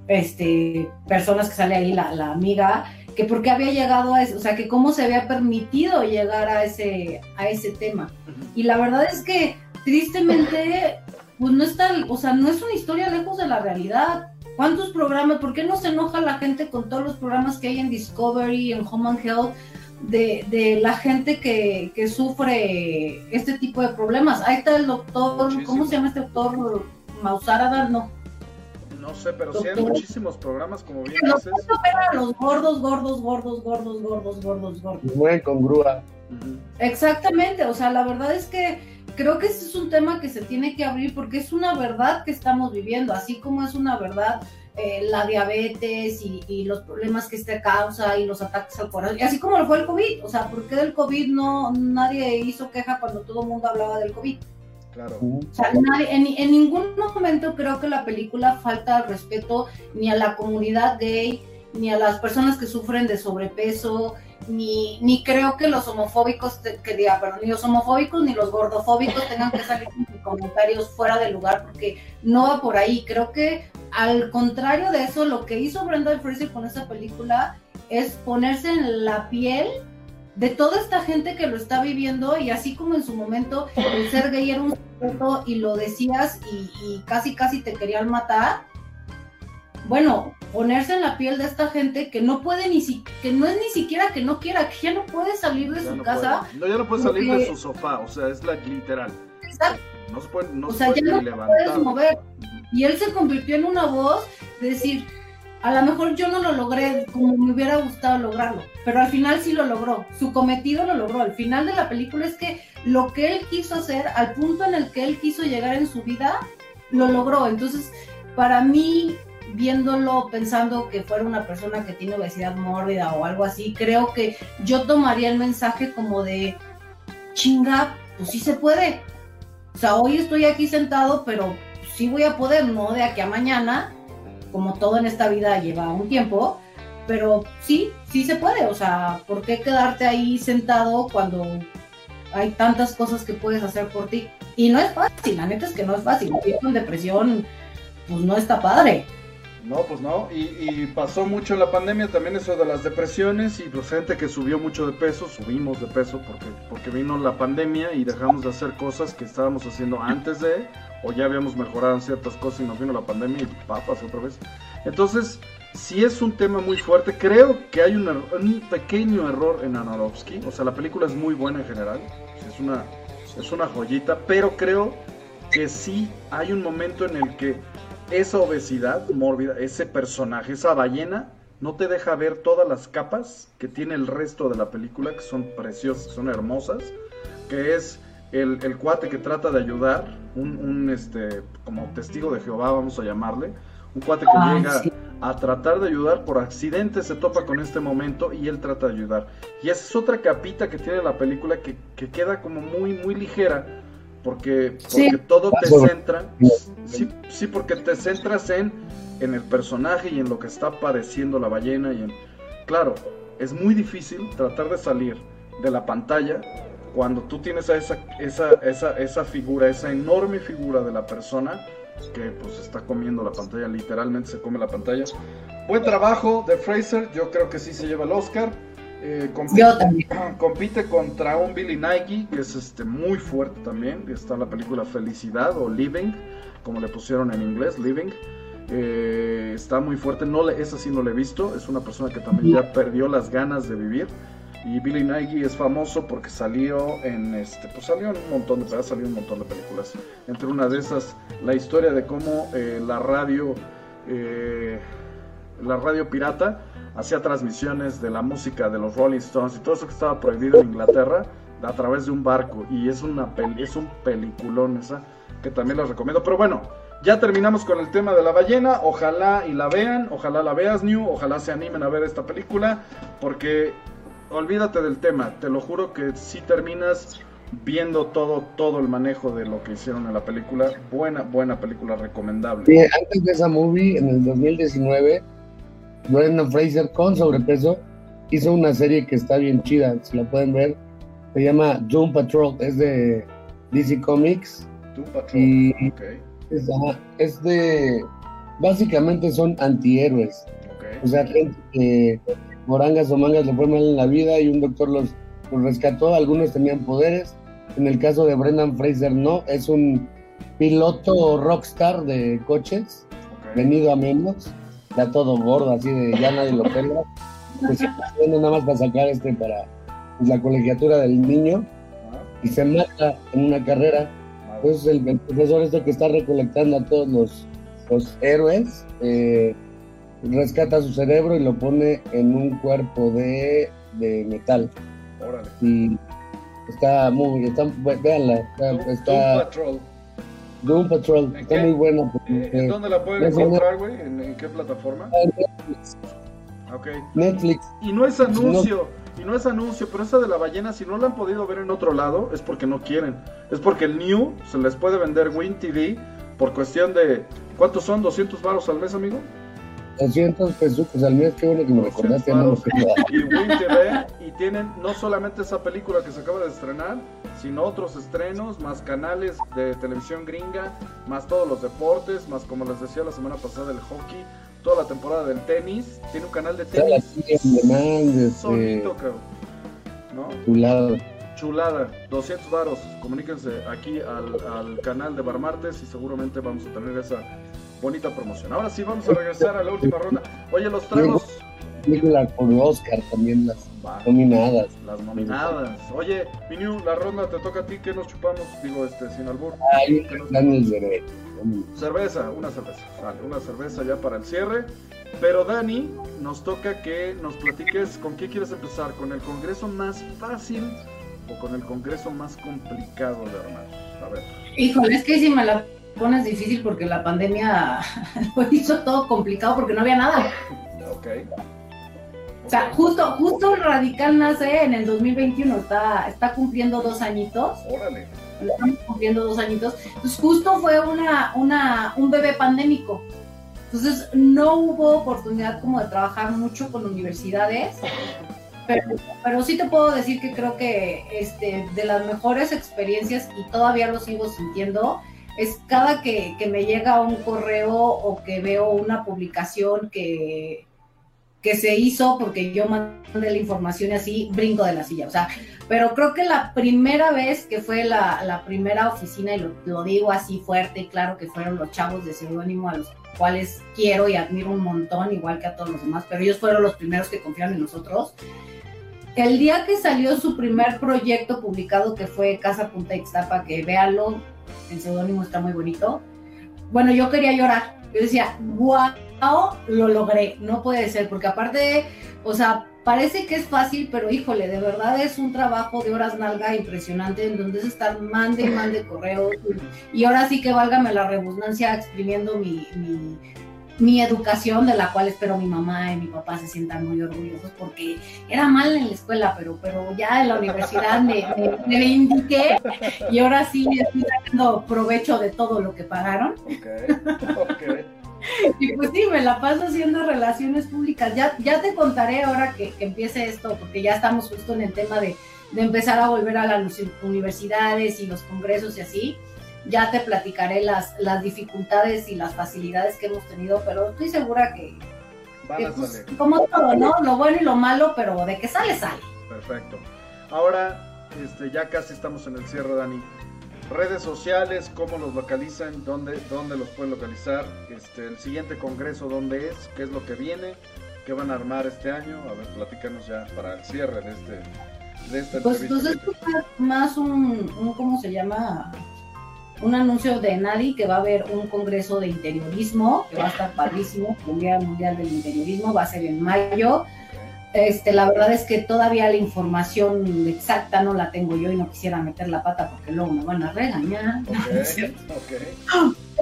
este, personas que sale ahí, la, la amiga, que por qué había llegado a eso, o sea, que cómo se había permitido llegar a ese, a ese tema. Y la verdad es que, tristemente, pues no está, o sea, no es una historia lejos de la realidad. ¿Cuántos programas? ¿Por qué no se enoja la gente con todos los programas que hay en Discovery, en Home and Health? de, de la gente que, que, sufre este tipo de problemas. Ahí está el doctor, ¿cómo se llama este doctor? Mausarada, no. No sé, pero sí hay muchísimos programas, como bien dices. Los gordos, gordos, gordos, gordos, gordos, gordos, gordos. Muy con grúa. Exactamente, o sea, la verdad es que creo que ese es un tema que se tiene que abrir porque es una verdad que estamos viviendo, así como es una verdad eh, la diabetes y, los problemas que este causa y los ataques al corazón, y así como lo fue el COVID, o sea, ¿por qué del COVID no nadie hizo queja cuando todo el mundo hablaba del COVID? Claro. O sea, en, en, ningún momento creo que la película falta respeto ni a la comunidad gay, ni a las personas que sufren de sobrepeso, ni, ni creo que los homofóbicos, que diga, pero ni los homofóbicos ni los gordofóbicos tengan que salir con comentarios fuera de lugar, porque no va por ahí. Creo que al contrario de eso, lo que hizo Brenda Fraser con esa película es ponerse en la piel de toda esta gente que lo está viviendo y así como en su momento el ser gay era un secreto y lo decías y, y casi casi te querían matar, bueno, ponerse en la piel de esta gente que no puede ni si, que no es ni siquiera que no quiera, que ya no puede salir de su casa. No, ya no puede salir de su sofá, o sea, es la literal. Exacto. No se puede, no o se sea, puede ya no levantar. puedes mover. Y él se convirtió en una voz de decir, a lo mejor yo no lo logré como me hubiera gustado lograrlo, pero al final sí lo logró, su cometido lo logró. Al final de la película es que lo que él quiso hacer, al punto en el que él quiso llegar en su vida, lo logró. Entonces, para mí, viéndolo pensando que fuera una persona que tiene obesidad mórbida o algo así, creo que yo tomaría el mensaje como de chinga, pues sí se puede. O sea, hoy estoy aquí sentado, pero sí voy a poder, no de aquí a mañana, como todo en esta vida lleva un tiempo, pero sí, sí se puede. O sea, ¿por qué quedarte ahí sentado cuando hay tantas cosas que puedes hacer por ti? Y no es fácil, la neta es que no es fácil. Vivir con depresión, pues no está padre. No, pues no, y, pasó mucho en la pandemia también eso de las depresiones y pues gente que subió mucho de peso, subimos de peso porque, porque vino la pandemia y dejamos de hacer cosas que estábamos haciendo antes de, o ya habíamos mejorado ciertas cosas y nos vino la pandemia y papas otra vez. Entonces, si es un tema muy fuerte, creo que hay un, un pequeño error en Anarovsky, o sea, la película es muy buena en general, es una, es una joyita, pero creo que sí hay un momento en el que esa obesidad mórbida, ese personaje, esa ballena, no te deja ver todas las capas que tiene el resto de la película, que son preciosas, son hermosas, que es el, cuate que trata de ayudar, un, este, como testigo de Jehová, vamos a llamarle, un cuate que llega a tratar de ayudar, por accidente se topa con este momento y él trata de ayudar. Y esa es otra capita que tiene la película que, que queda como muy, muy ligera, porque, porque todo te centra, sí, sí, porque te centras en, en el personaje y en lo que está padeciendo la ballena y en, claro, es muy difícil tratar de salir de la pantalla cuando tú tienes a esa, esa, esa, esa figura, esa enorme figura de la persona que pues está comiendo la pantalla, literalmente se come la pantalla. Buen trabajo de Fraser, yo creo que sí se lleva el Oscar. Eh, compite, contra un Billy Nike, que es este muy fuerte también. Está en la película Felicidad o Living, como le pusieron en inglés, Living. Eh, está muy fuerte, no le, esa sí no le he visto. Es una persona que también ya perdió las ganas de vivir. Y Billy Nike es famoso porque salió en este, pues salió en un montón de salió un montón de películas. Entre una de esas, la historia de cómo eh, la radio, la radio pirata hacía transmisiones de la música de los Rolling Stones y todo eso que estaba prohibido en Inglaterra a través de un barco. Y es, una es un peliculón esa que también les recomiendo. Pero bueno, ya terminamos con el tema de la ballena. Ojalá y la vean, ojalá la veas, New, ojalá se animen a ver esta película. Porque olvídate del tema, te lo juro que si terminas viendo todo, todo el manejo de lo que hicieron en la película. Buena, buena película, recomendable. antes de esa movie, en el 2019 Brendan Fraser con sobrepeso hizo una serie que está bien chida, si la pueden ver. Se llama Doom Patrol, es de DC Comics. Doom Patrol. Y es, de. Básicamente son antihéroes. O sea, gente que morangas o mangas le fue mal en la vida y un doctor los, los rescató. Algunos tenían poderes. En el caso de Brendan Fraser, no. Es un piloto rockstar de coches, venido a menos ya todo gordo, así de ya nadie lo pela. Pues nada más para sacar este para pues, la colegiatura del niño y se mata en una carrera. Entonces el, profesor este que está recolectando a todos los, los héroes eh, rescata su cerebro y lo pone en un cuerpo de, de metal. Y está muy, está, véanla, está, está Doom Patrol. ¿En Está qué? muy bueno. Eh, porque- ¿En dónde la pueden encontrar, güey? ¿En, en qué plataforma? Netflix. Ok. Netflix. Y no es anuncio, y no es anuncio, pero esa de la ballena, si no la han podido ver en otro lado, es porque no quieren. Es porque el New se les puede vender Win TV por cuestión de. ¿Cuántos son? ¿200 baros al mes, amigo? 200 pesos al mes. Qué bueno que me 200 recordaste. No, Y Win TV, y tienen no solamente esa película que se acaba de estrenar, sino otros estrenos, más canales de televisión gringa, más todos los deportes, más como les decía la semana pasada el hockey, toda la temporada del tenis. Tiene un canal de tenis. este, Solito, cabrón. ¿No? tu lado. Chulada, 200 varos. Comuníquense aquí al, al canal de Bar Martes y seguramente vamos a tener esa bonita promoción. Ahora sí, vamos a regresar a la última ronda. Oye, los tragos. Película por Oscar también las Va, nominadas. las nominadas. Oye, Minu, la ronda te toca a ti. ¿Qué nos chupamos? Digo, este, sin albur. Daniel Derbez. Cerveza, una cerveza. Vale, una cerveza ya para el cierre. Pero Dani, nos toca que nos platiques con qué quieres empezar. ¿Con el congreso más fácil o con el congreso más complicado de armar? A ver. Híjole, es que si me la pones difícil porque la pandemia lo hizo todo complicado porque no había nada. Ok. O sea, justo, justo el Radical nace en el 2021, está, está cumpliendo dos añitos, Órale. estamos cumpliendo dos añitos. Entonces justo fue una, una, un bebé pandémico. Entonces no hubo oportunidad como de trabajar mucho con universidades, pero, pero sí te puedo decir que creo que este, de las mejores experiencias, y todavía lo sigo sintiendo, es cada que, me llega un correo o que veo una publicación que, que se hizo porque yo mandé la información y así brinco de la silla. O sea, pero creo que la primera vez que fue la, la primera oficina, y lo, digo así fuerte y claro que fueron los chavos de Seudónimo a los cuales quiero y admiro un montón, igual que a todos los demás, pero ellos fueron los primeros que confiaron en nosotros. El día que salió su primer proyecto publicado, que fue Casa Punta Ixtapa, que véanlo, en seudónimo está muy bonito. Bueno, yo quería llorar. Yo decía, wow, lo logré. No puede ser, porque aparte, o sea, parece que es fácil, pero híjole, de verdad es un trabajo de horas nalga impresionante, en donde es estar mande y mande correos. Y, ahora sí que válgame la redundancia exprimiendo mi, mi, mi educación, de la cual espero mi mamá y mi papá se sientan muy orgullosos, porque era mal en la escuela, pero, pero ya en la universidad me, me, me reivindiqué y ahora sí estoy sacando provecho de todo lo que pagaron. Ok. Ok. Y pues sí, me la paso haciendo relaciones públicas. Ya, ya te contaré ahora que, que empiece esto, porque ya estamos justo en el tema de, de empezar a volver a las universidades y los congresos y así. Ya te platicaré las, las dificultades y las facilidades que hemos tenido, pero estoy segura que, Van que, a pues, salir. como todo, ¿no? Lo bueno y lo malo, pero de que sale, sale. Perfecto. Ahora, este, ya casi estamos en el cierre, Dani. Redes sociales, cómo los localizan, dónde, dónde los pueden localizar, este, el siguiente congreso, dónde es, qué es lo que viene, qué van a armar este año. A ver, platícanos ya para el cierre de este, de esta Pues, pues entrevista. esto es más un, un, ¿cómo se llama? Un anuncio de Nadi que va a haber un congreso de interiorismo, que va a estar padrísimo, el Día Mundial del Interiorismo, va a ser en mayo. Este, la verdad es que todavía la información exacta no la tengo yo y no quisiera meter la pata porque luego me van a regañar.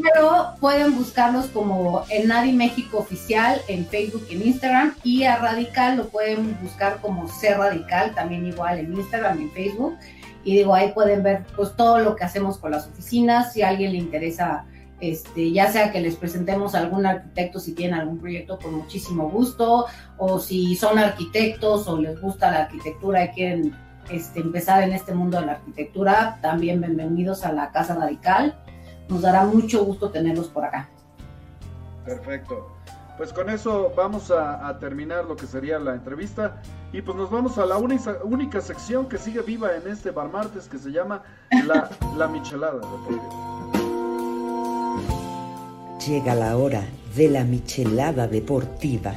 Pero pueden buscarlos como el Nadi México Oficial en Facebook y en Instagram. Y a Radical lo pueden buscar como C Radical, también igual en Instagram y en Facebook. Y digo, ahí pueden ver pues todo lo que hacemos con las oficinas. Si a alguien le interesa, este, ya sea que les presentemos a algún arquitecto si tienen algún proyecto, con muchísimo gusto. O si son arquitectos o les gusta la arquitectura y quieren este, empezar en este mundo de la arquitectura, también bienvenidos a la Casa Radical nos dará mucho gusto tenerlos por acá. Perfecto. Pues con eso vamos a, a, terminar lo que sería la entrevista y pues nos vamos a la única, única sección que sigue viva en este Bar Martes que se llama La, la Michelada. Llega la hora de la Michelada Deportiva.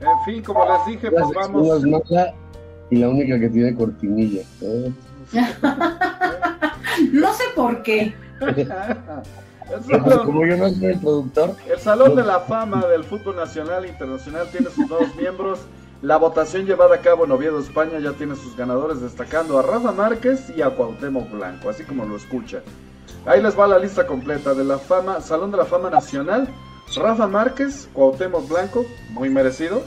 En fin, como les dije, pues La vamos... y la única que tiene cortinilla. ¿eh? no sé por qué. El Pero salón, Como yo no soy el productor, el Salón de la Fama del Fútbol Nacional e Internacional tiene sus nuevos miembros. La votación llevada a cabo en Oviedo, España, ya tiene sus ganadores destacando a Rafa Márquez y a Cuauhtémoc Blanco, así como lo escucha. Ahí les va la lista completa de la fama, Salón de la Fama Nacional. Rafa Márquez, Cuauhtémoc Blanco, muy merecido,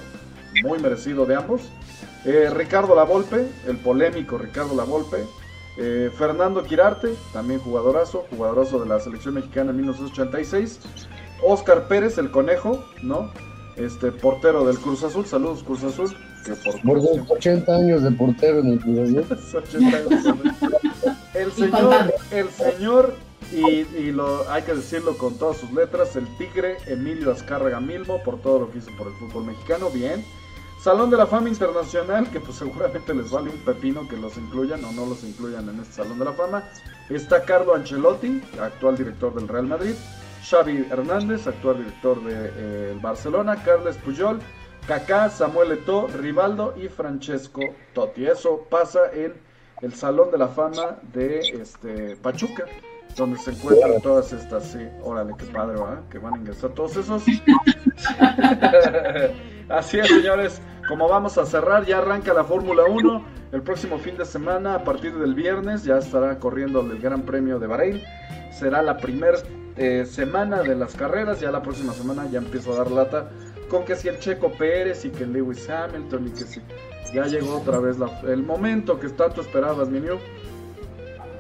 muy merecido de ambos. Eh, Ricardo Lavolpe, el polémico Ricardo Lavolpe. Eh, Fernando Quirarte, también jugadorazo, jugadorazo de la selección mexicana en 1986. Oscar Pérez, el conejo, ¿no? Este portero del Cruz Azul, saludos Cruz Azul. Que por, 80 años de portero en el Cruz Azul. el señor, el señor, y, y, lo hay que decirlo con todas sus letras, el tigre Emilio Azcárraga Milmo, por todo lo que hizo por el fútbol mexicano, bien. Salón de la Fama Internacional, que pues seguramente les vale un pepino que los incluyan o no los incluyan en este Salón de la Fama. Está Carlo Ancelotti, actual director del Real Madrid. Xavi Hernández, actual director del de, eh, Barcelona. Carles Puyol, Kaká, Samuel Eto'o, Rivaldo y Francesco Totti. Eso pasa en el Salón de la Fama de este, Pachuca donde se encuentran todas estas, sí, órale, qué padre, ¿verdad? Que van a ingresar todos esos. Así es, señores, como vamos a cerrar, ya arranca la Fórmula 1 el próximo fin de semana, a partir del viernes, ya estará corriendo el Gran Premio de Bahrein. Será la primera eh, semana de las carreras, ya la próxima semana ya empiezo a dar lata con que si el Checo Pérez y que Lewis Hamilton y que si ya llegó otra vez el momento que tanto esperabas, mi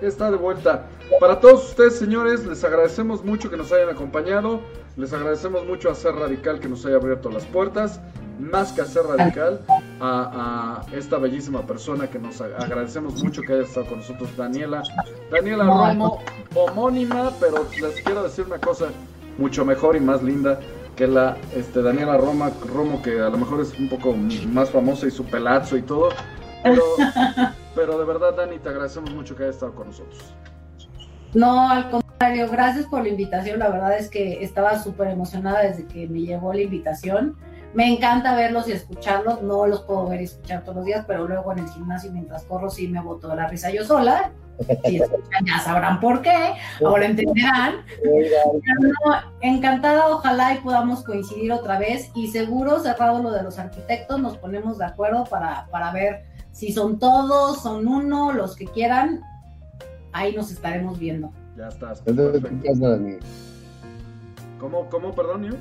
Está de vuelta. Para todos ustedes, señores, les agradecemos mucho que nos hayan acompañado. Les agradecemos mucho a Ser Radical que nos haya abierto las puertas. Más que a Ser Radical, a, esta bellísima persona que nos agradecemos mucho que haya estado con nosotros, Daniela. Daniela Romo, homónima, pero les quiero decir una cosa mucho mejor y más linda que la este, Daniela Roma, Romo, que a lo mejor es un poco más famosa y su pelazo y todo. Pero, pero de verdad, Dani, te agradecemos mucho que haya estado con nosotros. No, al contrario, gracias por la invitación. La verdad es que estaba súper emocionada desde que me llegó la invitación. Me encanta verlos y escucharlos. No los puedo ver y escuchar todos los días, pero luego en el gimnasio mientras corro sí me boto la risa yo sola. Si escuchan ya sabrán por qué, ahora entenderán. encantada, ojalá y podamos coincidir otra vez y seguro, cerrado lo de los arquitectos, nos ponemos de acuerdo para, para ver si son todos, son uno, los que quieran, ahí nos estaremos viendo. Ya estás. ¿Cómo, cómo, perdón, yo?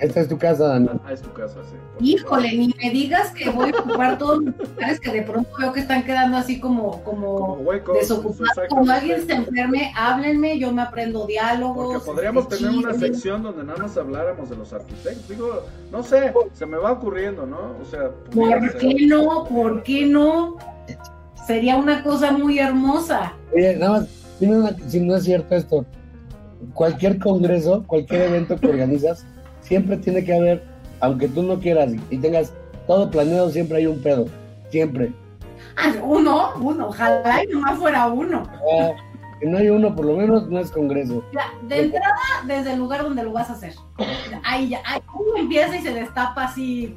Esta es tu casa, Dani. Ah, es tu casa, sí. Híjole, ni me digas que voy a ocupar todos los lugares que de pronto veo que están quedando así como, como, desocupados. Cuando alguien se enferme, háblenme, yo me aprendo diálogos. Porque podríamos tener una sección donde nada más habláramos de los arquitectos. Digo, no sé, se me va ocurriendo, ¿no? O sea, ¿por qué no? ¿Por qué no? Sería una cosa muy hermosa. Oye, nada más, si no es cierto esto, cualquier congreso, cualquier evento que organizas, siempre tiene que haber, aunque tú no quieras y tengas todo planeado, siempre hay un pedo. Siempre. Ah, uno, uno, ojalá y nomás fuera uno. Si no hay uno, por lo menos no es congreso. de entrada, desde el lugar donde lo vas a hacer. Ahí ya, ahí uno empieza y se destapa así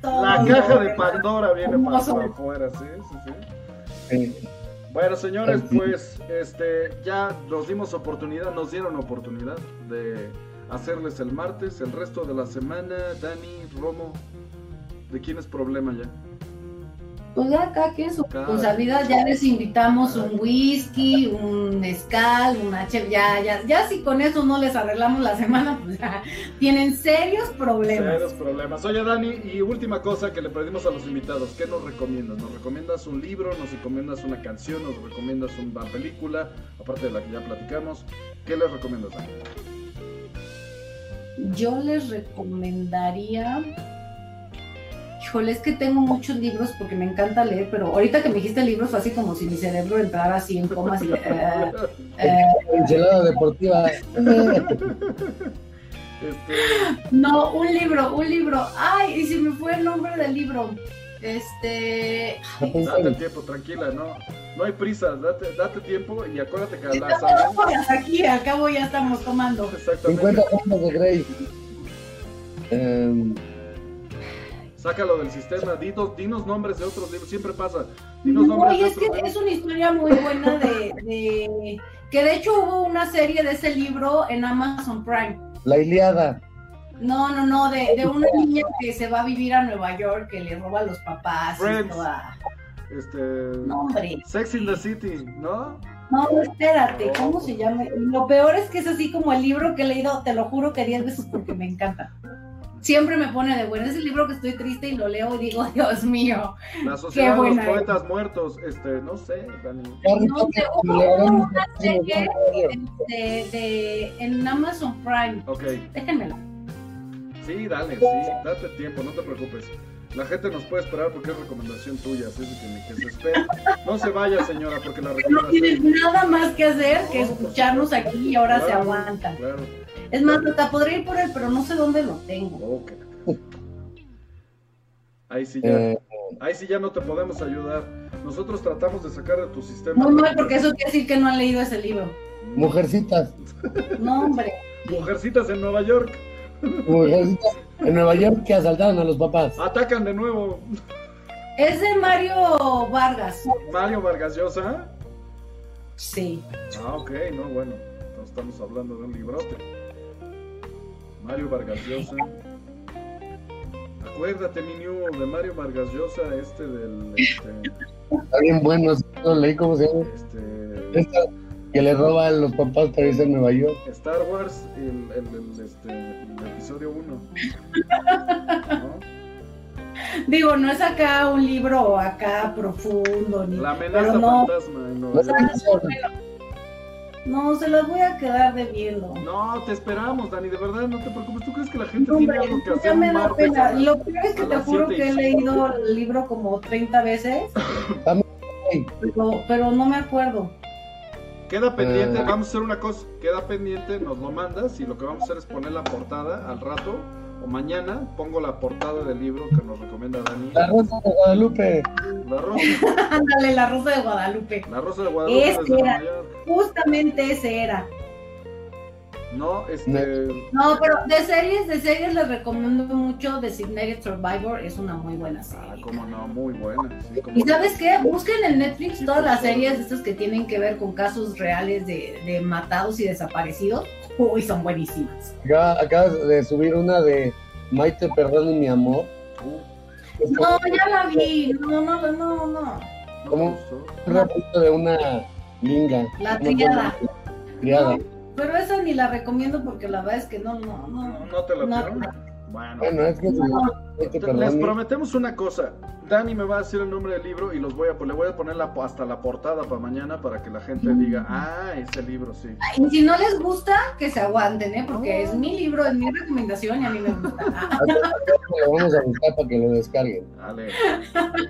todo. La caja de Pandora viene para afuera, sí, sí, sí. Bueno, señores, pues este ya nos dimos oportunidad, nos dieron oportunidad de hacerles el martes, el resto de la semana, Dani, Romo, ¿de quién es problema ya? Pues ya acá que su responsabilidad, ya les invitamos un whisky, un mezcal, una chef, ya, ya, ya si con eso no les arreglamos la semana, pues ya tienen serios problemas. Serios problemas. Oye Dani, y última cosa que le pedimos a los invitados, ¿qué nos recomiendas? ¿Nos recomiendas un libro? ¿Nos recomiendas una canción? ¿Nos recomiendas una película? Aparte de la que ya platicamos, ¿qué les recomiendas Dani? Yo les recomendaría Híjole, es que tengo muchos libros porque me encanta leer, pero ahorita que me dijiste libros fue así como si mi cerebro entrara así en coma. Así, eh, eh, deportiva. No, un libro, un libro. Ay, y si me fue el nombre del libro. Este. Date tiempo, tranquila, no. No hay prisa, date, date tiempo y acuérdate que la Aquí, al cabo ya estamos tomando. Exactamente. 50 de Grey. Eh, Sácalo del sistema, dinos, dinos nombres de otros libros, siempre pasa. Dinos no, es que es una historia muy buena de, Que de hecho hubo una serie de ese libro en Amazon Prime. La Iliada. No, no, no, de, de una niña que se va a vivir a Nueva York, que le roba a los papás. y toda- Este. No. Sex in the City, ¿no? No, espérate, ¿cómo se llama? Lo peor es que es así como el libro que he leído, te lo juro que 10 veces porque me encanta. Siempre me pone de bueno. Es el libro que estoy triste y lo leo y digo, Dios mío. La Sociedad de los buena Poetas Muertos. Este, no sé, Dani. No sé, hubo una serie de, de, en Amazon Prime. Ok. Déjenmela. Sí, dale, sí, date tiempo, no te preocupes. La gente nos puede esperar porque es recomendación tuya, así es de que, ni que se espere. No se vaya, señora, porque la No recomendación. tienen nada más que hacer que escucharnos aquí y ahora se Claro, aguantan. Claro. Es más, hasta podría ir por él, pero no sé dónde lo tengo. Ok. Ahí sí ya, Eh, ahí sí ya no te podemos ayudar. Nosotros tratamos de sacar de tu sistema. No, no, porque eso quiere decir que no han leído ese libro. mujercitas, No, hombre. Mujercitas en Nueva York en Nueva York que asaltaron a los papás. atacan de nuevo. Es de Mario Vargas. Mario Vargas Llosa. Sí. Ah, ok, no, bueno. No estamos hablando de un librote. Mario Vargas Llosa. Acuérdate, mi new, de Mario Vargas Llosa, este del. Este, Está bien bueno, lo leí como se llama. este, Esta que le roba a los papás para irse a Nueva York. Star Wars, el, el, el, este, el episodio 1. ¿No? Digo, no es acá un libro acá profundo ni. La amenaza pero no, fantasma en No Nueva York. se las voy a quedar debiendo. No, te esperamos, Dani, de verdad, no te preocupes. ¿Tú crees que la gente Hombre, tiene algo que ya hacer me un da pena. Lo peor es que te juro que he leído el libro como 30 veces, pero, pero no me acuerdo. Queda pendiente, Eh. vamos a hacer una cosa, queda pendiente, nos lo mandas y lo que vamos a hacer es poner la portada al rato o mañana pongo la portada del libro que nos recomienda Dani. La Rosa de Guadalupe. La rosa, Ándale, la rosa de Guadalupe. la rosa de Guadalupe era. Justamente ese era. No, este, No, pero de series, de series les recomiendo mucho Designated Survivor, es una muy buena ah, serie. cómo no, muy buena. sí, ¿Y no. sabes qué? Busquen en Netflix todas las series estas que tienen que ver con casos reales de, de matados y desaparecidos. Uy, son buenísimas. Acá- Acabas de subir una de Maite Perrón y mi amor. No, ya la vi. No, no, no, no. ¿no te ¿Cómo? gustó? Un rapito de una linga. La triada. Criada. No, pero esa ni la recomiendo porque la verdad es que no, no, ¿No, no. no te la No. tiró? Bueno, Bueno, es que No. Les prometemos una cosa. Dani me va a decir el nombre del libro y los voy a, le voy a poner la, hasta la portada para mañana para que la gente diga, ah, ese libro sí. Y si no les gusta, que se aguanten, ¿eh? Porque es mi libro, es mi recomendación y a mí me gusta. Ah, Lo vamos a buscar para que lo descarguen. Vale.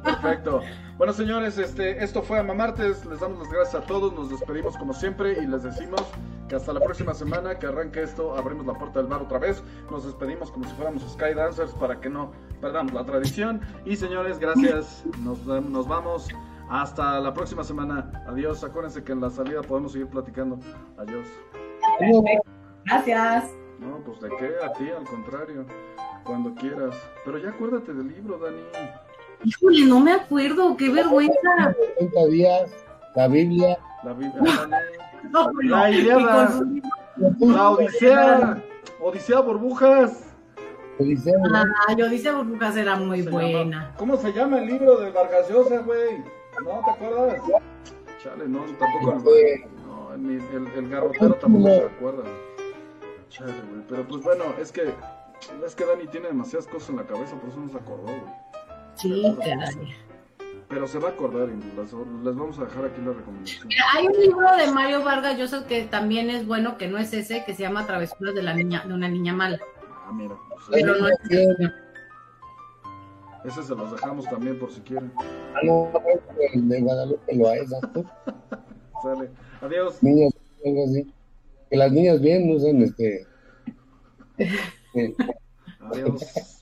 Perfecto. Bueno, señores, este, esto fue Amamartes. Les damos las gracias a todos. Nos despedimos como siempre y les decimos que hasta la próxima semana que arranque esto, abrimos la puerta del bar otra vez. Nos despedimos como si fuéramos Skydancers para que no perdamos la tradición. Y señores, gracias. Nos, nos vamos. Hasta la próxima semana. Adiós. Acuérdense que en la salida podemos seguir platicando. Adiós. Gracias. No, pues de qué, a ti, al contrario. Cuando quieras. Pero ya acuérdate del libro, Dani. Híjole, no me acuerdo, qué vergüenza. 30 días, la Biblia. La Biblia. No, no. La Ilíada. Su- La Odisea. Odisea Burbujas. Odisea, ¿no? Ah, yo dice burbujas era muy buena. llama- ¿Cómo se llama el libro de Vargas Llosa, güey? ¿No te acuerdas? Chale, no, tampoco. Este- No, ni el, el garrotero tampoco se acuerda. Chale, güey. Pero pues bueno, es que. Es que Dani tiene demasiadas cosas en la cabeza, por eso no se acordó, güey. Sí, caray. Pero se va a acordar y les, les vamos a dejar aquí la recomendación. Hay un libro de Mario Vargas Llosa que también es bueno, que no es ese, que se llama Travesuras de la niña, de una niña mala. Ah, mira. pues, Pero no es Bien. ese se los dejamos también por si quieren. Ah, no, el de Guadalupe lo a esa. Sale. Adiós. Niñas, algo así. Que las niñas bien usan este. eh, Adiós.